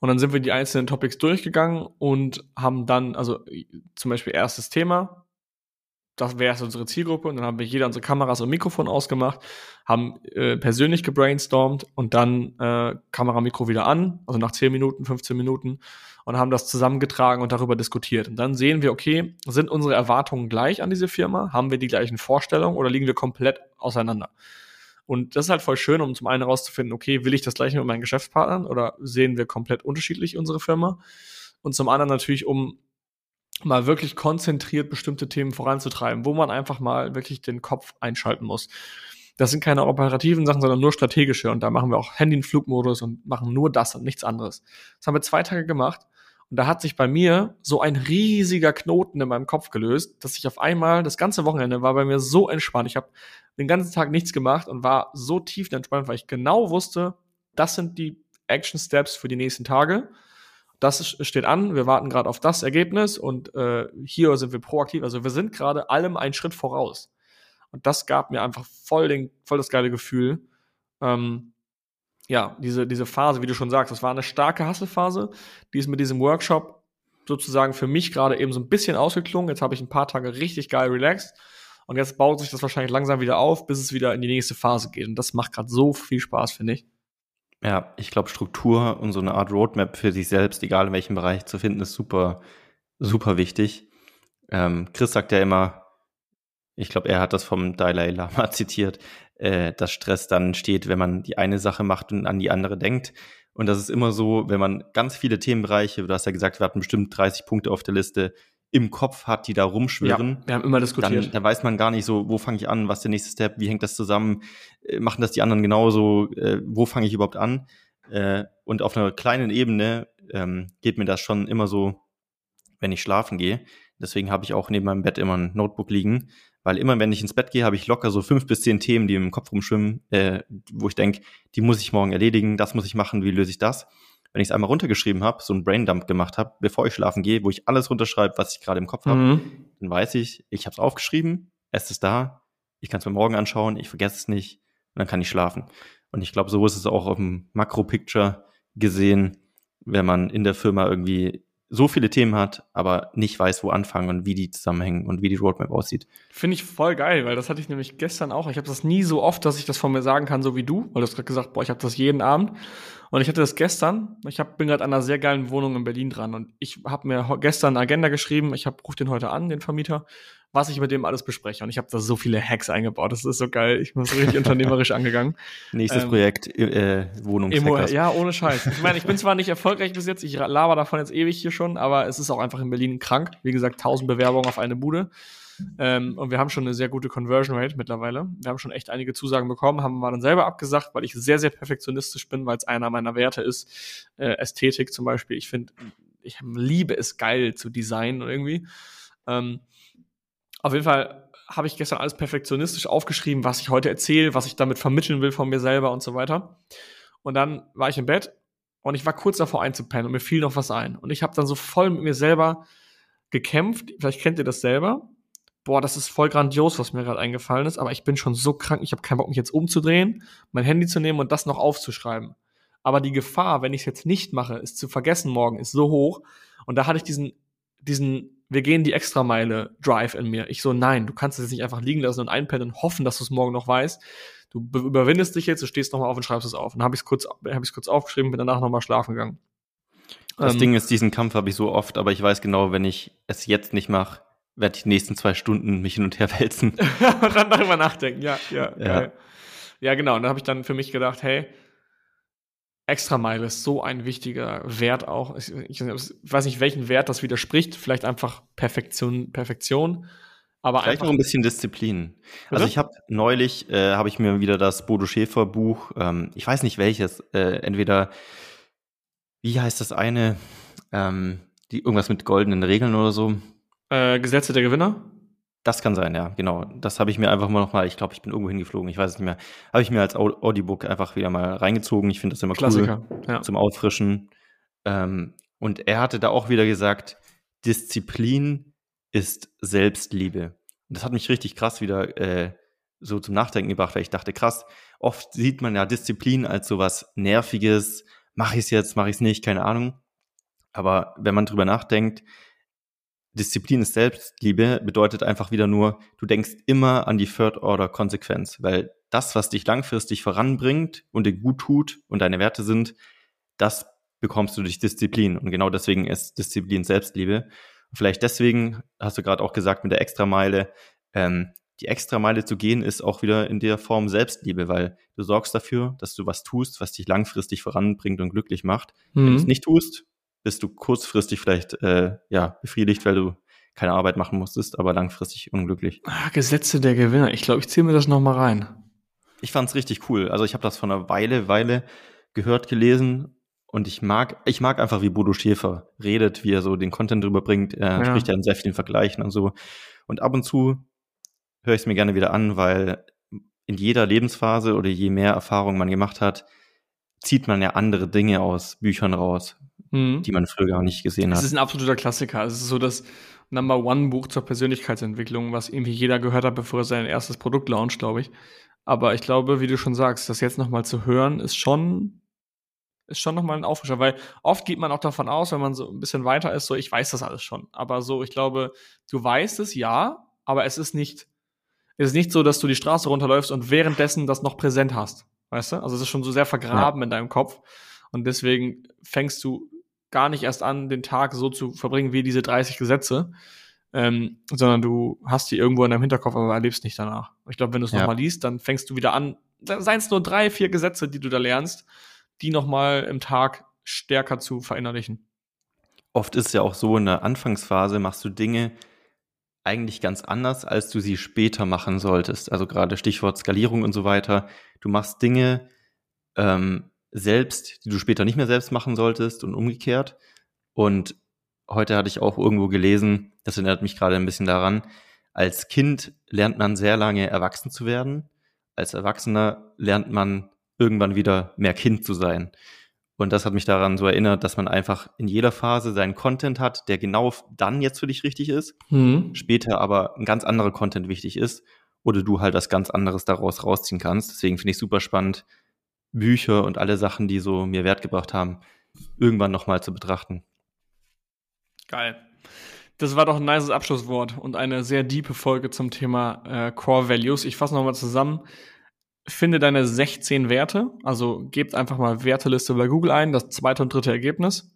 und dann sind wir die einzelnen Topics durchgegangen und haben dann, also zum Beispiel erstes Thema, das wäre unsere Zielgruppe. Und dann haben wir jeder unsere Kameras und Mikrofon ausgemacht, haben äh, persönlich gebrainstormt und dann äh, Kamera, Mikro wieder an, also nach 10 Minuten, 15 Minuten und haben das zusammengetragen und darüber diskutiert. Und dann sehen wir, okay, sind unsere Erwartungen gleich an diese Firma? Haben wir die gleichen Vorstellungen oder liegen wir komplett auseinander? Und das ist halt voll schön, um zum einen herauszufinden, okay, will ich das gleiche mit meinen Geschäftspartnern oder sehen wir komplett unterschiedlich unsere Firma? Und zum anderen natürlich, um mal wirklich konzentriert bestimmte Themen voranzutreiben, wo man einfach mal wirklich den Kopf einschalten muss. Das sind keine operativen Sachen, sondern nur strategische. Und da machen wir auch Handy in Flugmodus und machen nur das und nichts anderes. Das haben wir zwei Tage gemacht. Und da hat sich bei mir so ein riesiger Knoten in meinem Kopf gelöst, dass ich auf einmal, das ganze Wochenende war bei mir so entspannt. Ich habe den ganzen Tag nichts gemacht und war so tief entspannt, weil ich genau wusste, das sind die Action Steps für die nächsten Tage. Das steht an, wir warten gerade auf das Ergebnis und äh, hier sind wir proaktiv. Also wir sind gerade allem einen Schritt voraus. Und das gab mir einfach voll, den, voll das geile Gefühl. Ähm, ja, diese, diese Phase, wie du schon sagst, das war eine starke Hasselphase, die ist mit diesem Workshop sozusagen für mich gerade eben so ein bisschen ausgeklungen. Jetzt habe ich ein paar Tage richtig geil relaxed und jetzt baut sich das wahrscheinlich langsam wieder auf, bis es wieder in die nächste Phase geht. Und das macht gerade so viel Spaß, finde ich. Ja, ich glaube, Struktur und so eine Art Roadmap für sich selbst, egal in welchem Bereich zu finden, ist super, super wichtig. Ähm, Chris sagt ja immer, ich glaube, er hat das vom Dalai Lama zitiert, äh, dass Stress dann steht, wenn man die eine Sache macht und an die andere denkt. Und das ist immer so, wenn man ganz viele Themenbereiche, du hast ja gesagt, wir hatten bestimmt 30 Punkte auf der Liste, im Kopf hat, die da rumschwirren. Ja, wir haben immer diskutiert. Dann, dann weiß man gar nicht so, wo fange ich an, was ist der nächste Step, wie hängt das zusammen, äh, machen das die anderen genauso, äh, wo fange ich überhaupt an? Äh, und auf einer kleinen Ebene ähm, geht mir das schon immer so, wenn ich schlafen gehe. Deswegen habe ich auch neben meinem Bett immer ein Notebook liegen, weil immer, wenn ich ins Bett gehe, habe ich locker so fünf bis zehn Themen, die im Kopf rumschwimmen, äh, wo ich denke, die muss ich morgen erledigen, das muss ich machen, wie löse ich das? Wenn ich es einmal runtergeschrieben habe, so einen Braindump gemacht habe, bevor ich schlafen gehe, wo ich alles runterschreibe, was ich gerade im Kopf habe, mhm. dann weiß ich, ich habe es aufgeschrieben, es ist da, ich kann es mir morgen anschauen, ich vergesse es nicht und dann kann ich schlafen. Und ich glaube, so ist es auch auf dem Makro-Picture gesehen, wenn man in der Firma irgendwie so viele Themen hat, aber nicht weiß, wo anfangen und wie die zusammenhängen und wie die Roadmap aussieht. Finde ich voll geil, weil das hatte ich nämlich gestern auch. Ich habe das nie so oft, dass ich das von mir sagen kann, so wie du, weil du hast gerade gesagt, boah, ich habe das jeden Abend. Und ich hatte das gestern. Ich hab, bin gerade an einer sehr geilen Wohnung in Berlin dran und ich habe mir gestern eine Agenda geschrieben. Ich habe rufe den heute an, den Vermieter, was ich mit dem alles bespreche. Und ich habe da so viele Hacks eingebaut. Das ist so geil. Ich bin so richtig unternehmerisch angegangen. Nächstes ähm, Projekt äh, Wohnungshackers. Ja, ohne Scheiß. Ich meine, ich bin zwar nicht erfolgreich bis jetzt. Ich laber davon jetzt ewig hier schon, aber es ist auch einfach in Berlin krank. Wie gesagt, 1000 Bewerbungen auf eine Bude. Ähm, und wir haben schon eine sehr gute Conversion Rate mittlerweile. Wir haben schon echt einige Zusagen bekommen, haben wir dann selber abgesagt, weil ich sehr, sehr perfektionistisch bin, weil es einer meiner Werte ist. Äh, Ästhetik zum Beispiel. Ich finde, ich liebe es geil zu designen irgendwie. Ähm, auf jeden Fall habe ich gestern alles perfektionistisch aufgeschrieben, was ich heute erzähle, was ich damit vermitteln will von mir selber und so weiter. Und dann war ich im Bett und ich war kurz davor einzupennen und mir fiel noch was ein. Und ich habe dann so voll mit mir selber gekämpft. Vielleicht kennt ihr das selber boah, das ist voll grandios, was mir gerade eingefallen ist, aber ich bin schon so krank, ich habe keinen Bock, mich jetzt umzudrehen, mein Handy zu nehmen und das noch aufzuschreiben. Aber die Gefahr, wenn ich es jetzt nicht mache, es zu vergessen morgen, ist so hoch. Und da hatte ich diesen, diesen, wir gehen die Extrameile Drive in mir. Ich so, nein, du kannst es jetzt nicht einfach liegen lassen und einpennen und hoffen, dass du es morgen noch weißt. Du überwindest dich jetzt, du stehst nochmal auf und schreibst es auf. Und dann habe ich es kurz, hab ich's kurz aufgeschrieben, bin danach nochmal schlafen gegangen. Das ähm, Ding ist, diesen Kampf habe ich so oft, aber ich weiß genau, wenn ich es jetzt nicht mache, werde ich die nächsten zwei Stunden mich hin und her wälzen. und dann darüber nachdenken, ja, ja, ja. Geil. Ja, genau. Und dann habe ich dann für mich gedacht, hey, Extrameile ist so ein wichtiger Wert auch. Ich, ich, weiß nicht, welchen Wert das widerspricht. Vielleicht einfach Perfektion, Perfektion. Aber Vielleicht auch ein bisschen Disziplin. Bitte? Also ich habe neulich, äh, habe ich mir wieder das Bodo Schäfer Buch, ähm, ich weiß nicht welches, äh, entweder, wie heißt das eine, ähm, die irgendwas mit goldenen Regeln oder so. Äh, Gesetze der Gewinner? Das kann sein, ja, genau. Das habe ich mir einfach mal nochmal, ich glaube, ich bin irgendwo hingeflogen, ich weiß es nicht mehr, habe ich mir als Audiobook einfach wieder mal reingezogen. Ich finde das immer Klassiker, cool ja. zum Auffrischen. Ähm, und er hatte da auch wieder gesagt, Disziplin ist Selbstliebe. Und das hat mich richtig krass wieder äh, so zum Nachdenken gebracht, weil ich dachte, krass, oft sieht man ja Disziplin als sowas Nerviges, mache ich es jetzt, mache ich es nicht, keine Ahnung. Aber wenn man drüber nachdenkt, Disziplin ist Selbstliebe bedeutet einfach wieder nur, du denkst immer an die Third-Order-Konsequenz, weil das, was dich langfristig voranbringt und dir gut tut und deine Werte sind, das bekommst du durch Disziplin. Und genau deswegen ist Disziplin Selbstliebe. Und vielleicht deswegen hast du gerade auch gesagt mit der Extrameile, ähm, die Extrameile zu gehen ist auch wieder in der Form Selbstliebe, weil du sorgst dafür, dass du was tust, was dich langfristig voranbringt und glücklich macht. Mhm. Wenn du es mhm. nicht tust, bist du kurzfristig vielleicht äh, ja befriedigt, weil du keine Arbeit machen musstest, aber langfristig unglücklich. Ah, Gesetze der Gewinner. Ich glaube, ich ziehe mir das noch mal rein. Ich fand's richtig cool. Also ich habe das von einer Weile, Weile gehört, gelesen und ich mag, ich mag einfach, wie Bodo Schäfer redet, wie er so den Content drüber bringt. Er ja. spricht ja in sehr vielen Vergleichen und so. Und ab und zu höre ich es mir gerne wieder an, weil in jeder Lebensphase oder je mehr Erfahrung man gemacht hat, zieht man ja andere Dinge aus Büchern raus mhm. die man früher gar nicht gesehen hat. Es ist ein absoluter Klassiker. Es ist so das Number One Buch zur Persönlichkeitsentwicklung, was irgendwie jeder gehört hat, bevor er sein erstes Produkt launcht, glaube ich. Aber ich glaube, wie du schon sagst, das jetzt nochmal zu hören, ist schon, ist schon nochmal ein Auffrischer, weil oft geht man auch davon aus, wenn man so ein bisschen weiter ist, so, ich weiß das alles schon. Aber so, ich glaube, du weißt es, ja, aber es ist nicht, es ist nicht so, dass du die Straße runterläufst und währenddessen das noch präsent hast. Weißt du? Also es ist schon so sehr vergraben Ja. in deinem Kopf. Und deswegen fängst du gar nicht erst an, den Tag so zu verbringen wie diese 30 Gesetze, ähm, sondern du hast die irgendwo in deinem Hinterkopf, aber erlebst nicht danach. Ich glaube, wenn du es Ja. nochmal liest, dann fängst du wieder an, seien es nur drei, vier Gesetze, die du da lernst, die nochmal im Tag stärker zu verinnerlichen. Oft ist es ja auch so, in der Anfangsphase machst du Dinge eigentlich ganz anders, als du sie später machen solltest. Also gerade Stichwort Skalierung und so weiter. Du machst Dinge ähm, selbst, die du später nicht mehr selbst machen solltest und umgekehrt. Und heute hatte ich auch irgendwo gelesen, das erinnert mich gerade ein bisschen daran, als Kind lernt man sehr lange erwachsen zu werden. Als Erwachsener lernt man irgendwann wieder mehr Kind zu sein. Und das hat mich daran so erinnert, dass man einfach in jeder Phase seinen Content hat, der genau dann jetzt für dich richtig ist, später aber ein ganz anderer Content wichtig ist oder du halt was ganz anderes daraus rausziehen kannst. Deswegen finde ich super spannend, Bücher und alle Sachen, die so mir Wert gebracht haben, irgendwann nochmal zu betrachten. Geil. Das war doch ein nices Abschlusswort und eine sehr diepe Folge zum Thema äh, Core Values. Ich fasse nochmal zusammen. Finde deine 16 Werte, also gebt einfach mal Werteliste bei Google ein, das zweite und dritte Ergebnis.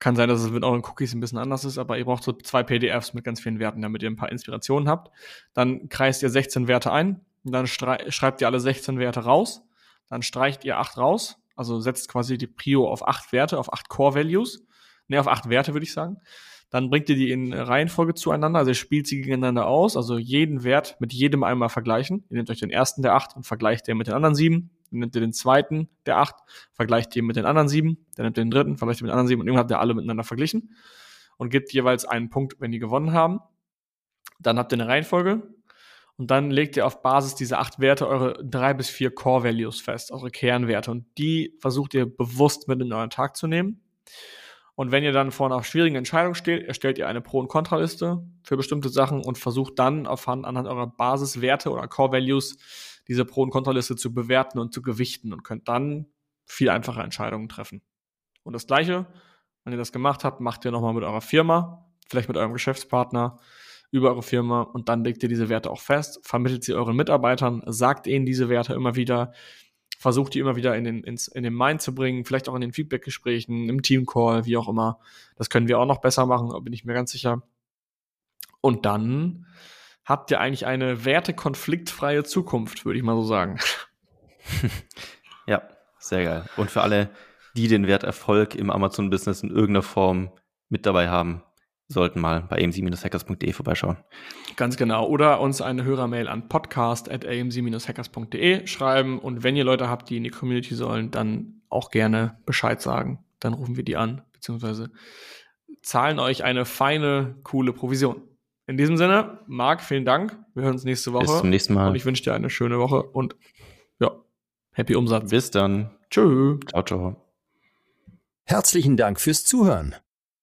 Kann sein, dass es mit euren Cookies ein bisschen anders ist, aber ihr braucht so zwei PDFs mit ganz vielen Werten, damit ihr ein paar Inspirationen habt. Dann kreist ihr 16 Werte ein, dann schreibt ihr alle 16 Werte raus, dann streicht ihr 8 raus, also setzt quasi die Prio auf 8 Werte, auf 8 Core Values, ne, auf 8 Werte würde ich sagen. Dann bringt ihr die in Reihenfolge zueinander, also ihr spielt sie gegeneinander aus, also jeden Wert mit jedem einmal vergleichen. Ihr nehmt euch den ersten der acht und vergleicht den mit den anderen sieben. Dann nehmt ihr den zweiten der acht, vergleicht den mit den anderen sieben. Dann nehmt ihr den dritten, vergleicht den mit den anderen sieben und irgendwann habt ihr alle miteinander verglichen und gebt jeweils einen Punkt, wenn die gewonnen haben. Dann habt ihr eine Reihenfolge und dann legt ihr auf Basis dieser acht Werte eure drei bis vier Core Values fest, eure Kernwerte und die versucht ihr bewusst mit in euren Tag zu nehmen. Und wenn ihr dann vor einer schwierigen Entscheidung steht, erstellt ihr eine Pro- und Kontraliste für bestimmte Sachen und versucht dann anhand eurer Basiswerte oder Core Values diese Pro- und Kontraliste zu bewerten und zu gewichten und könnt dann viel einfache Entscheidungen treffen. Und das Gleiche, wenn ihr das gemacht habt, macht ihr nochmal mit eurer Firma, vielleicht mit eurem Geschäftspartner über eure Firma und dann legt ihr diese Werte auch fest, vermittelt sie euren Mitarbeitern, sagt ihnen diese Werte immer wieder, versucht die immer wieder in den, ins, in den Mind zu bringen, vielleicht auch in den Feedback-Gesprächen, im Team-Call, wie auch immer. Das können wir auch noch besser machen, bin ich mir ganz sicher. Und dann habt ihr eigentlich eine wertekonfliktfreie Zukunft, würde ich mal so sagen. ja, sehr geil. Und für alle, die den Wert Erfolg im Amazon-Business in irgendeiner Form mit dabei haben, sollten mal bei amc-hackers.de vorbeischauen. Ganz genau. Oder uns eine Hörermail an podcast.amc-hackers.de schreiben. Und wenn ihr Leute habt, die in die Community sollen, dann auch gerne Bescheid sagen. Dann rufen wir die an, beziehungsweise zahlen euch eine feine, coole Provision. In diesem Sinne, Marc, vielen Dank. Wir hören uns nächste Woche. Bis zum nächsten Mal. Und ich wünsche dir eine schöne Woche und ja, happy Umsatz. Bis dann. Tschö. Ciao, ciao. Herzlichen Dank fürs Zuhören.